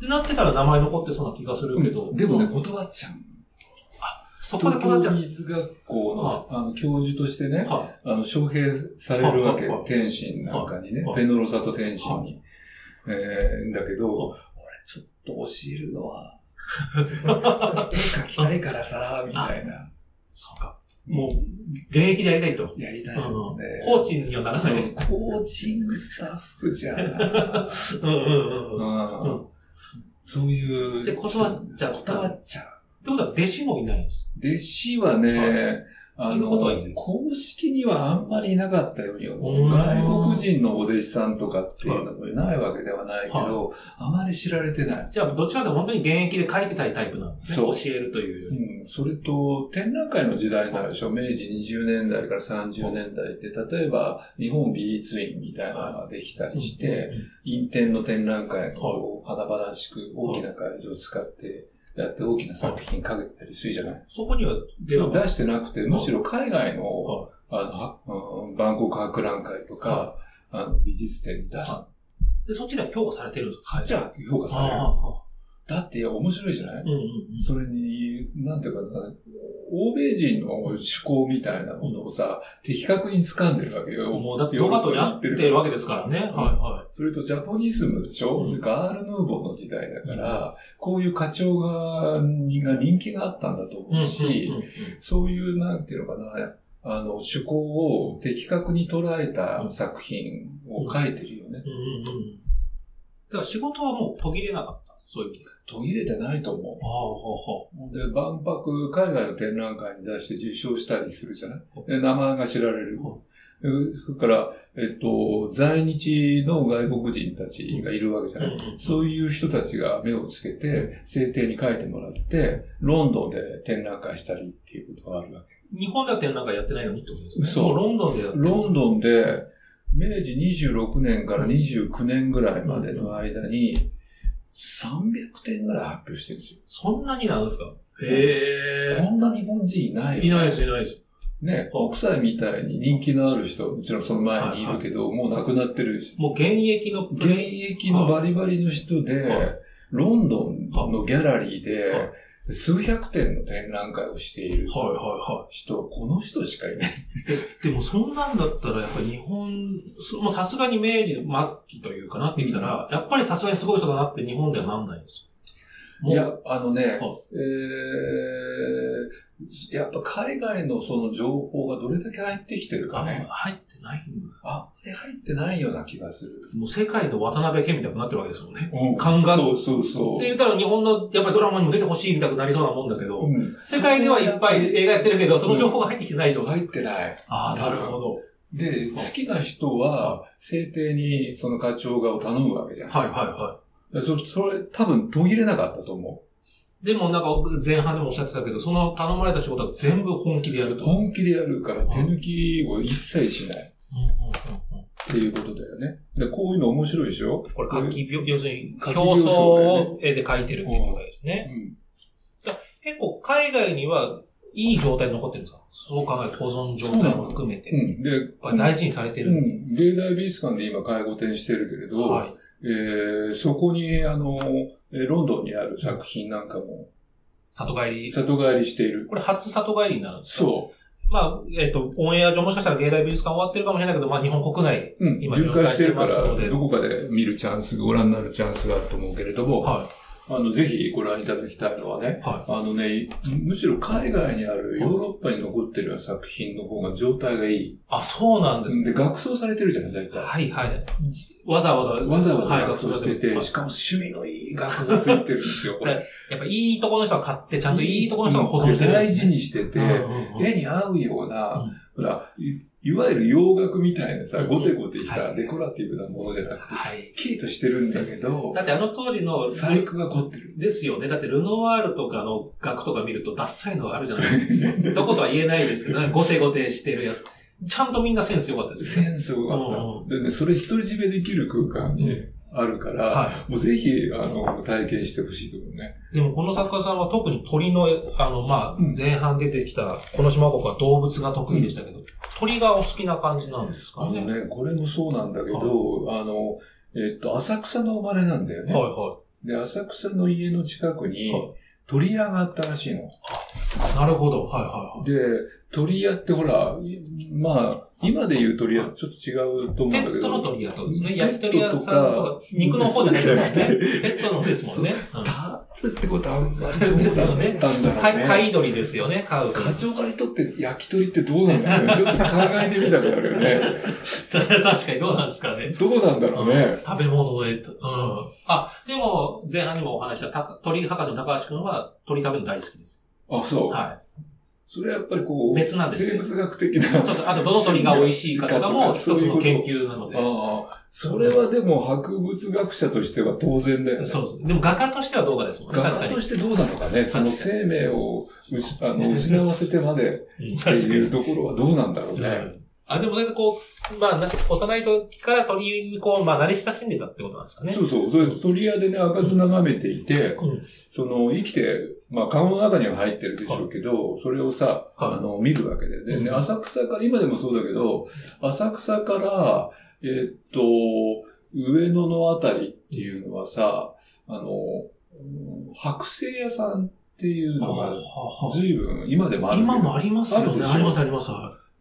い。で、なってたら名前残ってそうな気がするけど。でもね、うん断っちゃう。そこで東こうなっちゃう。京美術学校はのあの教授としてね、はあの、招聘されるわけ。天心なんかにねはい、ペノロサと天心に。えー、だけど、は俺ちょっと教えるのは、絵描きたいからさ、みたいな。い。そうか。もう、現役でやりたいと。やりたいね。コーチにはならない。コーチングスタッフじゃな。うんうんうんうん。うんそういう。で、断っちゃった。断っちゃう。ことは弟子もいないんです。弟子はね、はいのる、公式にはあんまりいなかったように思う。うん外国人のお弟子さんとかっていうのもいないわけではないけど、あまり知られてない。じゃあ、どっちかというと本当に現役で書いてたいタイプなんですね。教えるという。うん、それと、展覧会の時代になるでしょ。明治20年代から30年代って、例えば、日本美術院みたいなのができたりして、陰天の展覧会がこう華々しく大きな会場を使ってやって大きな作品かけたりするじゃない。そこには出出してなくて、むしろ海外の、はあの、うん万国博覧会とか、あの、美術展に出す。はで、そっちでは評価されてるんですか？そっちは評価される。だって、面白いじゃない？うんうんうん。それに、なんていうかな、欧米人の思考みたいなものをさ、的確に掴んでるわけよ。もうだってドカトに合ってるわけですからね。はいはい。それとジャポニスムでしょ、うん、それからアール・ヌーボーの時代だから、うん、こういう課長がが人気があったんだと思うし、そういう、なんていうのかな、あの、趣向を的確に捉えた作品を書いてるよね。だから仕事はもう途切れなかった？そういう途切れてないと思う。ああ、はで、万博、海外の展覧会に出して受賞したりするじゃない？で名前が知られる。それから、えっと、在日の外国人たちがいるわけじゃない、うん、そういう人たちが目をつけて、制定に書いてもらって、ロンドンで展覧会したりっていうことがあるわけ。日本では展覧会やってないのにってことですね。そう。ロンドンでやってロンドンで、明治26年から29年ぐらいまでの間に、300点ぐらい発表してるんですよ。そんなになんですか？へえ。こんな日本人いないよ、ね。いないです、いないです。ね、北斎みたいに人気のある人、もちろんその前にいるけど、はいはい、もう亡くなってるし。もう現役の。現役のバリバリの人で、はい、ロンドンのギャラリーで、はい数百点の展覧会をしている人、はいはいはい、この人しかいない。でもそんなんだったらやっぱり日本、さすがに明治末期というかなってきたら、うん、やっぱりさすがにすごい人だなって日本ではなんないんですよ。いや、あのね、えー、やっぱ海外のその情報がどれだけ入ってきてるかね。入ってないんだ。あ、入ってないような気がする。もう世界の渡辺謙みたいになってるわけですもんね。うん、勘が。そうそうそう。って言ったら日本のやっぱりドラマにも出てほしいみたいになりそうなもんだけど、うん、世界ではいっぱい映画やってるけど、その情報が入ってきてない状態。入ってない。ああ、なるほど。で、好きな人は、制定にその課長画を頼むわけじゃん。はいはいはい。それ、それ多分途切れなかったと思う。でもなんか前半でもおっしゃってたけど、その頼まれた仕事は全部本気でやると。本気でやるから手抜きを一切しない。っていうことだよね。で、こういうの面白いでしょ？これ書き、要するに表層を絵で描いてるっていうことですね。うん、結構海外にはいい状態で残ってるんですか？そう考えると保存状態も含めて。うん。で、大事にされてる。うん。芸大美術館で今介護展してるけれど、はい。えー、そこに、あの、ロンドンにある作品なんかも、里帰り。里帰りしている。これ初里帰りになるんですか？そう。まあ、えっ、ー、と、オンエア上もしかしたら芸大美術館終わってるかもしれないけど、まあ日本国内、うん、今巡回してるから、どこかで見るチャンス、ご覧になるチャンスがあると思うけれども、はい。あの、ぜひご覧いただきたいのはね、はい、あのね、むしろ海外にあるヨーロッパに残ってる作品の方が状態がいい。あ、そうなんですね。で、学装されてるじゃない、大体。はいはい。わざわざ、わざわざ学装してて、はい、しかも趣味のいい学がついてるんですよ。やっぱいいとこの人が買って、ちゃんといいとこの人が保存してる、ね、大事にしてて、絵に合うような、うんほらい、いわゆる洋楽みたいなさ、ゴテゴテしたデコラティブなものじゃなくて、すっきりとしてるんだけど、だってあの当時の、細工が凝ってる。ですよね。だってルノワールとかの楽とか見ると、ダッサいのがあるじゃないですか。どことは言えないですけど、ゴテゴテしてるやつ。ちゃんとみんなセンス良かったですよね。センス良かった。でね、それ独り占めできる空間に、あるから、はい、もうぜひ、あの、体験してほしいと思うね。でもこの作家さんは特に鳥の、あの、まあ、前半出てきた、この島国は動物が得意でしたけど、うん、鳥がお好きな感じなんですかね？あのね、これもそうなんだけど、はい、あの、えっと、浅草の生まれなんだよね。はいはい。で、浅草の家の近くに、鳥屋があったらしいの。なるほど。はいはいはい。で、鳥屋ってほら、まあ、今で言う鳥屋ちょっと違うと思うんだけど。ペットの鳥屋とですね。焼き鳥屋さんとか、肉の方じゃないですもんね。ペットのですもんね。食べってことはあんまりどうだったんだろうね。買い鳥ですよね、買う。課長からにとって焼き鳥ってどうなんだろうね。ちょっと考えてみたくなるよね。確かにどうなんですかね。どうなんだろうね。食べ物で、うん。あ、でも、前半にもお話した鳥博士の高橋くんは鳥食べるの大好きです。あ、そう。はい。それはやっぱりこう、別なんです、ね、生物学的な。そうそう。あと、どの鳥が美味しいかとかも一つの研究なので。ああ。それはでも博物学者としては当然だよね。そうです。でも画家としてはどうかですもんね。画家としてどうなのかね。その生命をあの失わせてまでっていうところはどうなんだろうね。あ、でもなんかこう、まあ、なんか幼い時から鳥にこう、まあ、慣れ親しんでたってことなんですかね。そうそう。それ鳥屋でね、赤ず眺めていて、うん、その、生きて、まあ、顔の中には入ってるでしょうけど、はい、それをさ、はい、あの、見るわけで。で、ね、浅草から、今でもそうだけど、浅草から、えー、っと、上野のあたりっていうのはさ、あの、剥製屋さんっていうのが、随分、今でもある。今もありますよね。あります、あります。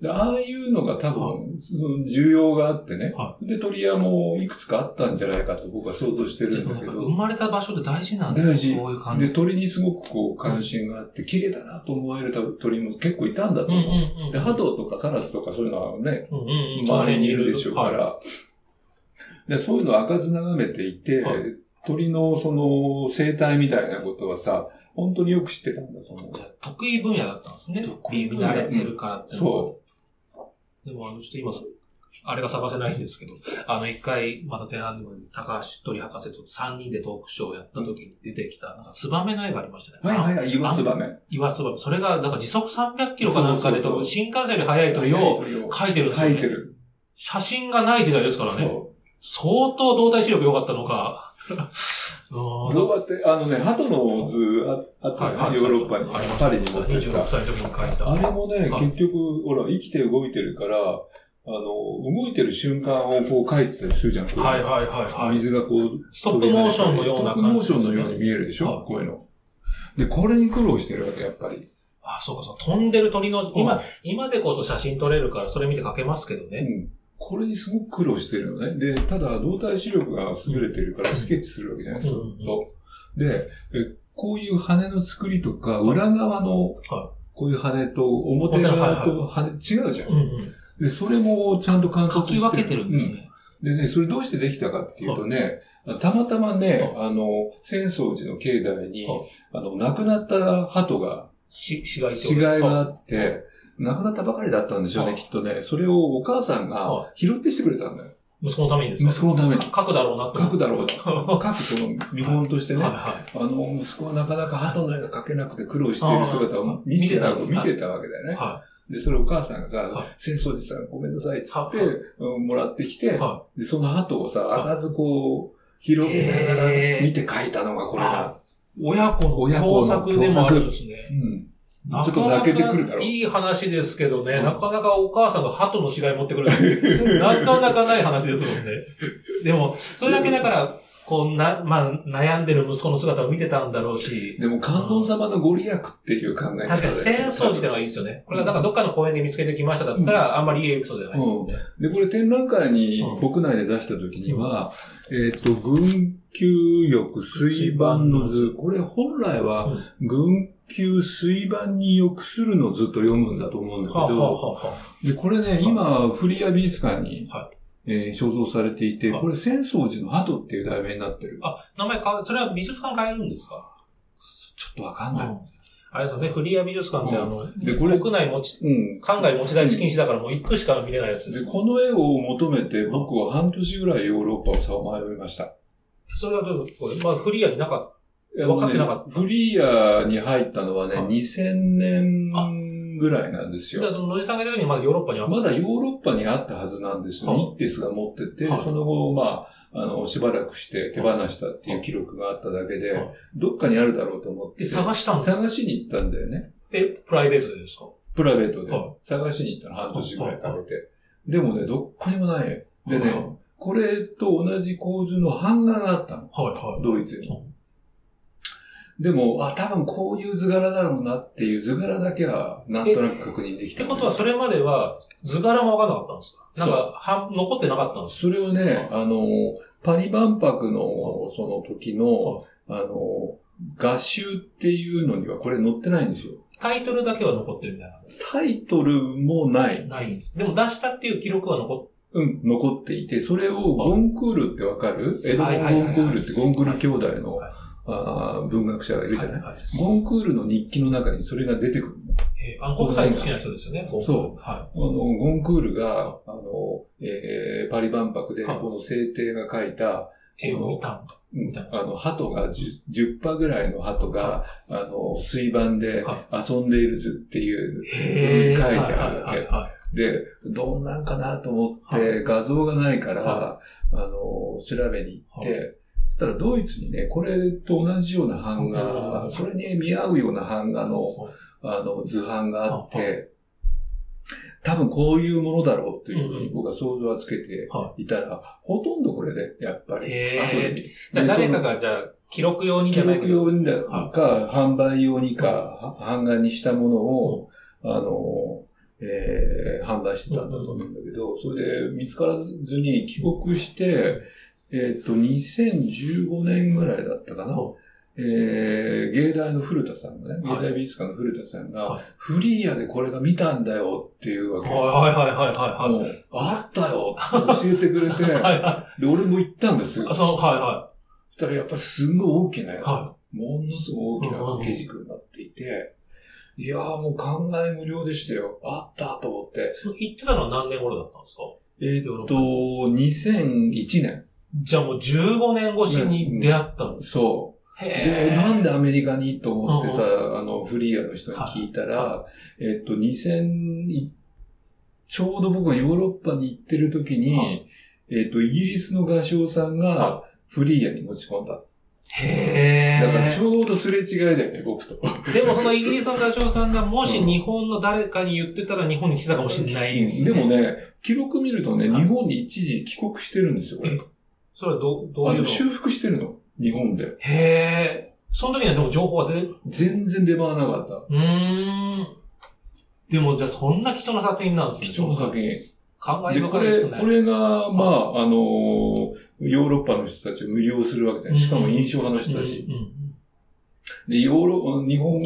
でああいうのが多分、その需要があってね、はい、で、鳥屋もいくつかあったんじゃないかと僕は想像してるんだけど。生まれた場所で大事なんです大事。そういう感じ。で、鳥にすごくこう関心があって、綺麗だなと思える鳥も結構いたんだと思う。うんうんうん、で、ハトとかカラスとかそういうのはね、うんうんうん、周りにいるでしょうから、はい、で、そういうのを開かず眺めていて、はい、鳥のその生態みたいなことはさ、本当によく知ってたんだと思う。得意分野だったんですね。得意分野。慣れてるからってそう。でも、あの、ちょっと今、あれが探せないんですけど、あの、一回、また前半でも高橋鳥博士と3人でトークショーをやった時に出てきた、なんか、ツバメの絵がありましたね。はいはいはい、岩ツバメ。岩ツバメ。それが、なんか時速300キロかなんかで、新幹線より速い鳥を描いてるんですよ、ね。描いてる。写真がない時代ですからね。相当動体視力良かったのか。どうやって、あのね、鳩の図ああったね、はいヨーロッパに、パリに持ってきた。あれもね、結局、ほら、生きて動いてるから、あの、動いてる瞬間をこう書いてたりするじゃん。はいはいはい、はい。水がこう、ストップモーションのような感じ、ストップモーションのように見えるでしょ、こういうの。で、これに苦労してるわけ、やっぱり。あ、そうかそう。飛んでる鳥の、今、今でこそ写真撮れるから、それ見て書けますけどね。うん。これにすごく苦労してるのね。で、ただ、動体視力が優れてるからスケッチするわけじゃないですか、ずっと。で、こういう羽の作りとか、裏側の、こういう羽と表側と羽、違うじゃん。で、それもちゃんと観察して。書き分けてるんですね。でね、それどうしてできたかっていうとね、たまたまね、あの、浅草寺の境内に、あの、亡くなった鳩が、死骸があって、亡くなったばかりだったんでしょうね、きっとね。それをお母さんが拾ってしてくれたんだよ。息子のためにですか？息子のために。書くだろうなって。書くだろうと。書くその見本としてね。はいはい、あの、息子はなかなか鳩の絵が描けなくて苦労している姿を見てた、見てたわけだよね。はい、で、それお母さんがさ、戦争寺さんごめんなさいって言って、もらってきて、で、その鳩をさ、開かずこう、広げながら見て描いたのがこれだ。親子の工作でもあるんですね。うん。ちょっと泣けてくるだろう。いい話ですけどね、うん、なかなかお母さんが鳩の死骸持ってくる。なかなかない話ですもんね。でも、それだけだから、こうな、まあ、悩んでる息子の姿を見てたんだろうし。でも、観音様のご利益っていう考え確かに、戦争自体はいいですよね。これが、なんかどっかの公園で見つけてきましただったら、あんまりいいエピソードじゃないですよね。で、これ展覧会に国内で出した時には、えっと、群球浴水盤の図。これ本来は、群球水盤に浴するの図と読むんだと思うんだけど、で、これね、今、フリア美術館に、えー、所蔵されていて、これ、浅草寺の鳩っていう題名になってる。あ、名前変それは美術館変えるんですか？ちょっとわかんない。うんあれですよね、フリア美術館ってあの、で、これ国内持ち、うん、海外持ち出し禁止だからもう行くしか見れないやつですで。この絵を求めて僕は半年ぐらいヨーロッパをさまよいました。それはどういうことまあフリアになかった。分かってなかった。フリアに入ったのはね、2000年ぐらいなんですよ。野地さんが言った時にまだヨーロッパにあったまだヨーロッパにあったはずなんですよ。ニッテスが持ってて、その後、まあ、あの、しばらくして手放したっていう記録があっただけで、どっかにあるだろうと思って。探したんですか？探しに行ったんだよね。え、プライベートでですか？プライベートで。探しに行ったの半年ぐらいかけて。でもね、どっこにもない。でね、これと同じ構図の版画があったの。はいはい。ドイツに。でも、あ、多分こういう図柄だろうなっていう図柄だけは、なんとなく確認できた。ってことは、それまでは図柄もわかんなかったんですか？なんか、は残ってなかったんですそれをね、あの、パリ万博のその時の、あの、画集っていうのにはこれ載ってないんですよ。タイトルだけは残ってるみたいなタイトルもない。ないんです。でも出したっていう記録は残ってうん、残っていて、それをゴンクールってわかる？エドモン・ゴンクールってゴンクール兄弟のあ文学者がいるじゃない、はいはい、ゴンクールの日記の中にそれが出てくるの。えー、あの、北斎好きな人ですよね、そう。はい。あの、ゴンクールが、あの、えー、パリ万博で、この聖帝が書いた、絵を見たうん、あの、鳩が10、10羽ぐらいの鳩が、あの、水盤で遊んでいる図っていう書いてあるわけ。で、どんなんかなと思って、画像がないから、あの、調べに行って、たらドイツにね、これと同じような版画、それに見合うような版画の、あの、図版があって、多分こういうものだろうというふうに僕は想像はつけてい。たら、ほとんどこれで、やっぱり、後で見て。誰かがじゃあ、記録用に記録用にか、販売用にか、版画にしたものを、あの、えー、販売してたんだと思うんだけど、それで見つからずに帰国して、えっ、と、2015年ぐらいだったかな。えー、芸大の古田さんがね、芸大美術館の古田さんが、はい、フリーヤでこれが見たんだよっていうわけ。はいはいはいはいはい。あったよって教えてくれて、はいはい、で、俺も行ったんですよ。あ、その、はいはい。そしたらやっぱりすごい大きな、はい、ものすごい大きな掛け軸になっていて、いやーもう考え無料でしたよ。あったと思って。その行ってたのは何年頃だったんですか？えー、っと、2001年。じゃあもう15年越しに出会ったんです、ね、そう。で、なんでアメリカにと思ってさ、うん、あの、フリーアの人に聞いたら、はい、えっと、2000、ちょうど僕がヨーロッパに行ってる時に、はい、えっと、イギリスの画商さんがフリーアに持ち込んだ。へえ。だからちょうどすれ違いだよね、僕と。でもそのイギリスの画商さんがもし日本の誰かに言ってたら日本に来てたかもしれないですね。でもね、記録見るとね、日本に一時帰国してるんですよ、これ。それはど、どういうの？修復してるの。日本で。へえ。その時にはでも情報は出全然出回らなかった。うーん。でもじゃあそんな貴重な作品なんですね。貴重な作品。考え深いですね。これ、これが、まあ、あのー、ヨーロッパの人たちを無料するわけじゃない。しかも印象派の人たち。で、ヨーロ、日本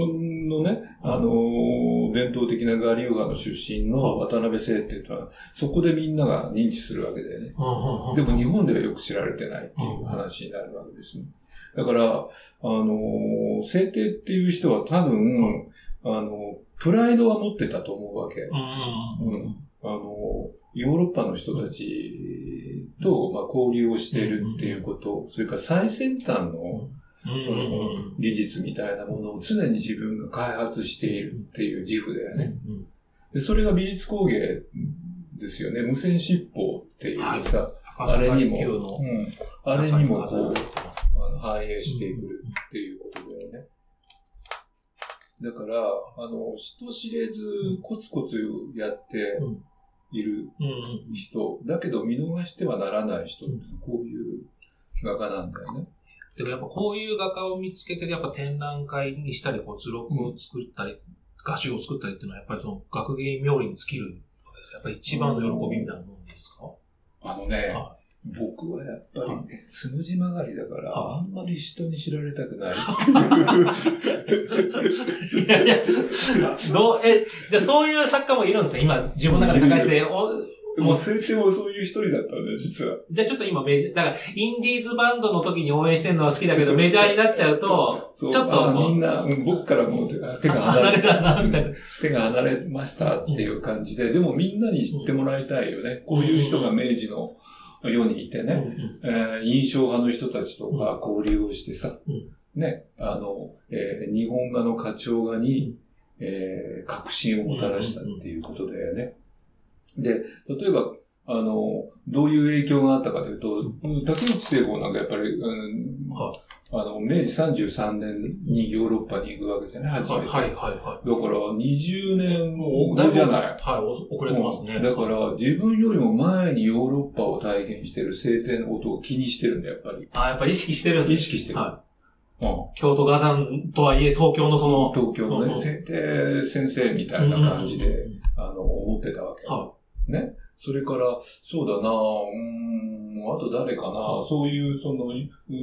のね、あのー、伝統的なガリューガの出身の渡辺聖っていうのは、そこでみんなが認知するわけでね。でも日本ではよく知られてないっていう話になるわけですね。だから、あのー、聖帝っていう人は多分、あの、プライドは持ってたと思うわけ。うん、あの、ヨーロッパの人たちと、まあ、交流をしているっていうこと、それから最先端の技術みたいなものを常に自分が開発しているっていう自負だよね。でそれが美術工芸ですよね。無線執法っていうさ、はい、あれにも、うん、あれにもこう、あの反映してくるっていうことだよね。だから、あの、人知れずコツコツやって、いる人、だけど見逃してはならない人ってこういう画家なんだよね。でもやっぱこういう画家を見つけて、やっぱ展覧会にしたり、こう図録を作ったり、画集を作ったりっていうのは、やっぱりその学芸冥利に尽きるわけですやっぱり一番の喜びみたいなものですか？あのね、はい。僕はやっぱりね、つむじ曲がりだから、あんまり人に知られたくない いやいや、どう、え、じゃあそういう作家もいるんですね。今、自分の中で抱えて、もう先生もそういう一人だったんだよ、実は。じゃあちょっと今メジャー、だから、インディーズバンドの時に応援してるのは好きだけど、メジャーになっちゃうと、ちょっと。みんな、僕からもう手が離れたな、みたいな。手が離れましたっていう感じで、でもみんなに知ってもらいたいよね。こういう人が明治の、世にいてね、うんえー、印象派の人たちとか交流をしてさ、うん、ね、あの、えー、日本画の花鳥画に、えー、革新をもたらしたっていうことだよね。で、例えば、あの、どういう影響があったかというと、竹内聖子なんかやっぱり、うんはい、あの、明治33年にヨーロッパに行くわけですよね、初めて。はい、はい、はい。だから20年後じゃない。はい、遅れてますね。だから、自分よりも前にヨーロッパを体現してる聖帝のことを気にしてるんだ、やっぱり。あ、やっぱり意識してるんですね。意識してる。はい。うん、京都画壇とはいえ、東京のその。東京のね、聖帝先生みたいな感じで、あの、思ってたわけ。はい。ね。それから、そうだなうん、あと誰かな。そういう、その、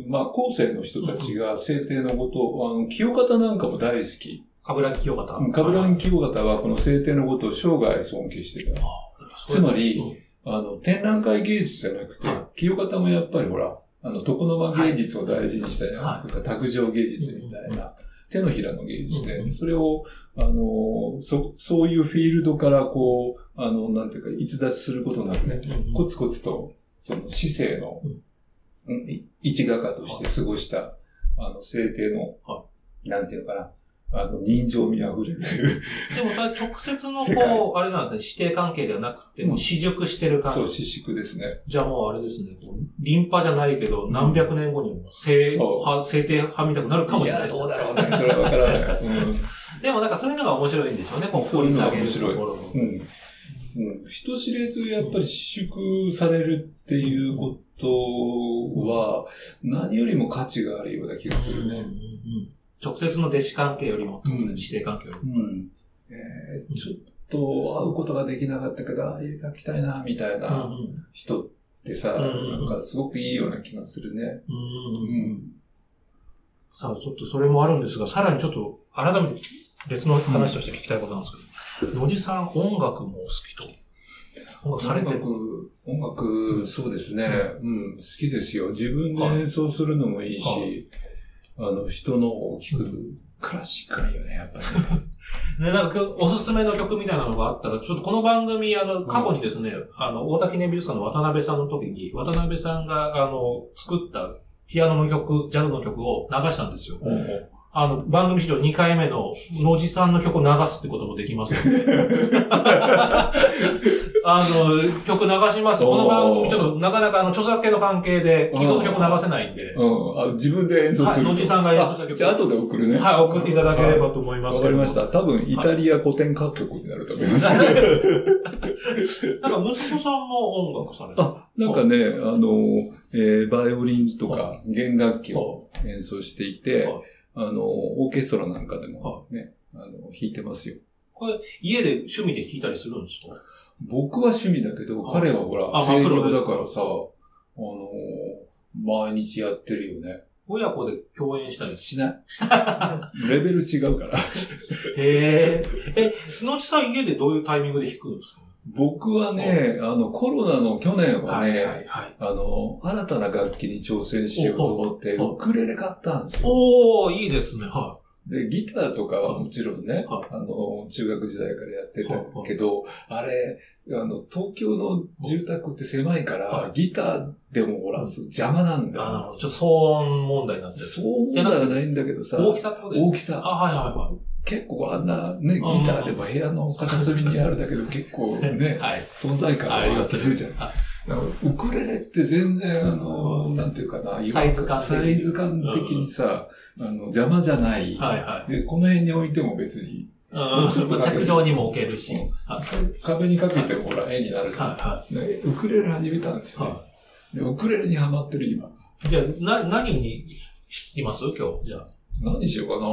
まあ、後世の人たちが聖帝のことを、あの、清方なんかも大好き。かぶらん清方。かぶらん清方はこの聖帝のことを生涯尊敬してた。つまり、あの、展覧会芸術じゃなくて、清方もやっぱりほら、あの、床の間芸術を大事にしたり、はい、卓上芸術みたいな、手のひらの芸術で、それを、あの、そ、そういうフィールドからこう、あの、なんていうか、逸脱することなくね、コツコツと、その市政の、一画家として過ごした、あの、聖帝の、なんていうのかな、あの、人情味あふれる。でも、直接の、こう、あれなんですね、指定関係ではなくて、もう、私熟してる感じ。そう、私熟ですね。じゃあもうあれですね、リンパじゃないけど、何百年後にも、聖、派、聖帝派みたくなるかもしれない。いや、どうだろうね。それはわからない。うん、でもなんかそういうのが面白いんでしょうね、こう、掘り下げるところうん。人知れずやっぱり祝されるっていうことは、何よりも価値があるような気がするね。うんうんうん、直接の弟子関係よりも、うん、指定関係より。も。うん。えー、ちょっと会うことができなかったけど、ああいう描きたいな、みたいな人ってさ、なんかすごくいいような気がするね。さあ、ちょっとそれもあるんですが、さらにちょっと改めて別の話として聞きたいことなんですけど、野地さん音楽も好きと。音楽されてる。音楽、そうですね、うん。好きですよ。自分で演奏するのもいいし、あの、人のを聞く、クラシックがいいよね、やっぱり、ね。なんかおすすめの曲みたいなのがあったら、ちょっとこの番組、あの、過去にですね、うん、あの、大田記念美術館の渡辺さんの時に、渡辺さんが、あの、作ったピアノの曲、ジャズの曲を流したんですよ。あの、番組史上2回目の、野地さんの曲を流すってこともできます、あの、曲流します。この番組ちょっとなかなかあの、著作権の関係で既存の曲流せないんで。うん。あ自分で演奏する。はい、野地さんが演奏した曲。じゃあ後で送るね。はい、送っていただければと思いますわかりました。多分、イタリア古典歌曲になると思います。なんか息子さんも音楽されたあ、なんかね、あの、えー、バイオリンとか弦楽器を演奏していて、あの、オーケストラなんかでもね、あの、弾いてますよ。これ、家で趣味で弾いたりするんですか？僕は趣味だけど、彼はほら、声量だからさ、あの、毎日やってるよね。親子で共演したりしない？レベル違うから。へえ。え、のちさん家でどういうタイミングで弾くんですか？僕はね、あの、コロナの去年はね、はいはいはい、あの、新たな楽器に挑戦しようと思って、ウクレレ買ったんですよ。おー、いいですね。はい。で、ギターとかはもちろんね、はい、あの、中学時代からやってたけど、あれ、あの、東京の住宅って狭いから、ギターでもほら、邪魔なんだよ。あちょっと騒音問題になってる。騒音問題はないんだけどさ、大きさってことですか大きさ。あ、はいはいはい。結構あんなね、ギターでも部屋の片隅にあるだけど結構ね、はい、存在感がありまするじゃん。ウクレレって全然、あの、なんていうかな、サイズ感サイズ感的にさ、あの、邪魔じゃない。はいはい。で、この辺に置いても別に。うん、卓上にも置けるし。壁にかけてもほら、絵になるじゃん。はいはい。ウクレレ始めたんですよね。ウクレレにハマってる今。じゃあ、な、何に弾きます？今日、じゃあ。何しようかな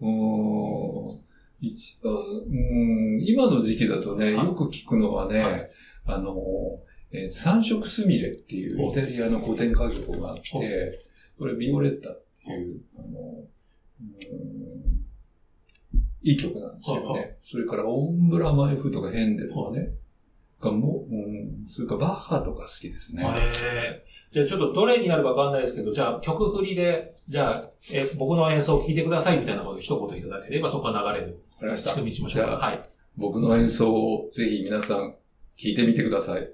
うん、一番、うん、今の時期だとね、よく聞くのはね、はい、あの、えー、三色すみれっていうイタリアの古典歌曲があって、これビオレッタっていう、あの、うん、いい曲なんですよね。それからオンブラマイフとかヘンデルとかね、がも、うん、それからバッハとか好きですね。へじゃあちょっとどれになるかわかんないですけど、じゃあ曲振りで、じゃあ、え、僕の演奏を聴いてくださいみたいなことを一言いただければそこは流れる。わかりました。仕組みしましょう。はい。僕の演奏をぜひ皆さん聴いてみてください。い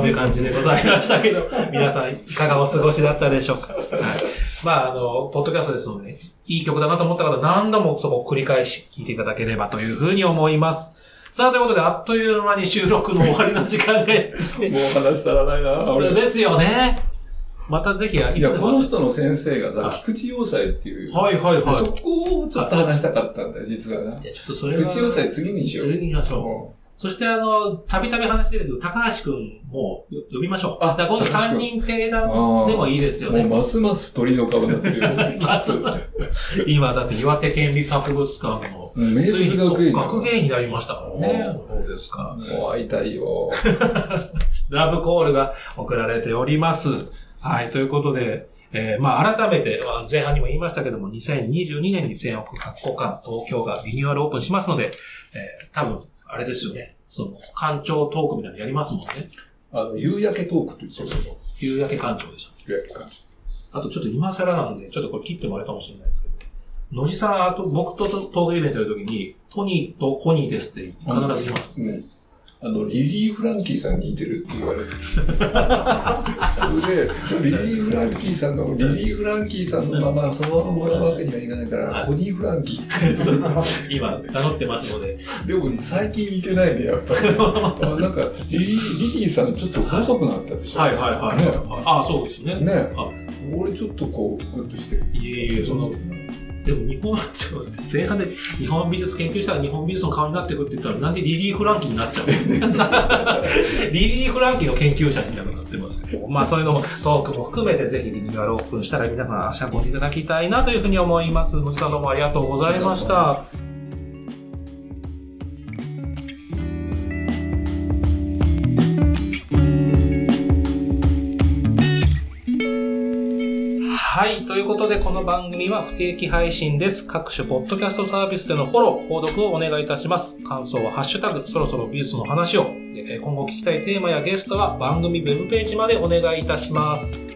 という感じでございましたけど、皆さんいかがお過ごしだったでしょうか。はい。まあ、あの、ポッドキャストですので、いい曲だなと思った方、何度もそこを繰り返し聴いていただければというふうに思います。さあ、ということで、あっという間に収録の終わりの時間がやってきてもう話したらないな、俺。ですよね。またぜひ、いいや、この人の先生がはいさ、菊池洋裁っていう。はいはいはい。そこをちょっと話したかったんだよ、実はな。じゃあちょっとそれは。菊池洋裁次にしよう。次に行きましょう。そしてあの、たびたび話出てくる高橋くんもよ呼びましょう。あだ今度高橋3君人定あ談ーでもいいですよもうね。ますます鳥の顔になってるよ。ま す今だって岩手県立博物館の、うん名ついに物学芸になりましたからね。そうですか。もう会いたいよ。ラブコールが送られております。はい、ということで、えーまあ改めて、まあ前半にも言いましたけども、2022年に千億学校館東京がリニューアルオープンしますので、えー多分、あれですよね。その、館長トークみたいなのやりますもんね。あの、夕焼けトークって言ってたよそう。夕焼け館長でした。夕焼け感あとちょっと今更なんで、ちょっとこれ切ってもらえるかもしれないですけど、野地さん、あと僕とトークイベントやるときに、トニーとコニーですって必ず言います。うん。あの、リリー・フランキーさんに似てるって言われてる。それで、リリー・フランキーさんの、リリー・フランキーさんのまま、そのままもらうわけにはいかないかはいら、コニー・フランキそう今、名乗ってますので。ー。でも、最近似てないね、やっぱり。あなんか、リリー、リリーさんちょっと細くなったでしょ？はいはいはい。ねああ、そうですね。ねあ俺ちょっとこう、グッとしてる。いえいえ、その、でも日本、前半で日本美術研究したら日本美術の顔になってくって言ったら、なんでリリー・フランキーになっちゃう リリー・フランキーの研究者みたいになってますけど、まあそういうのもトークも含めてぜひリニューアルオープンしたら皆さん足運んでいただきたいなというふうに思います。どうもありがとうございました。はい。ということで、この番組は不定期配信です。各種ポッドキャストサービスでのフォロー、購読をお願いいたします。感想はハッシュタグ、そろそろ美術の話を。今後聞きたいテーマやゲストは番組 web ページまでお願いいたします。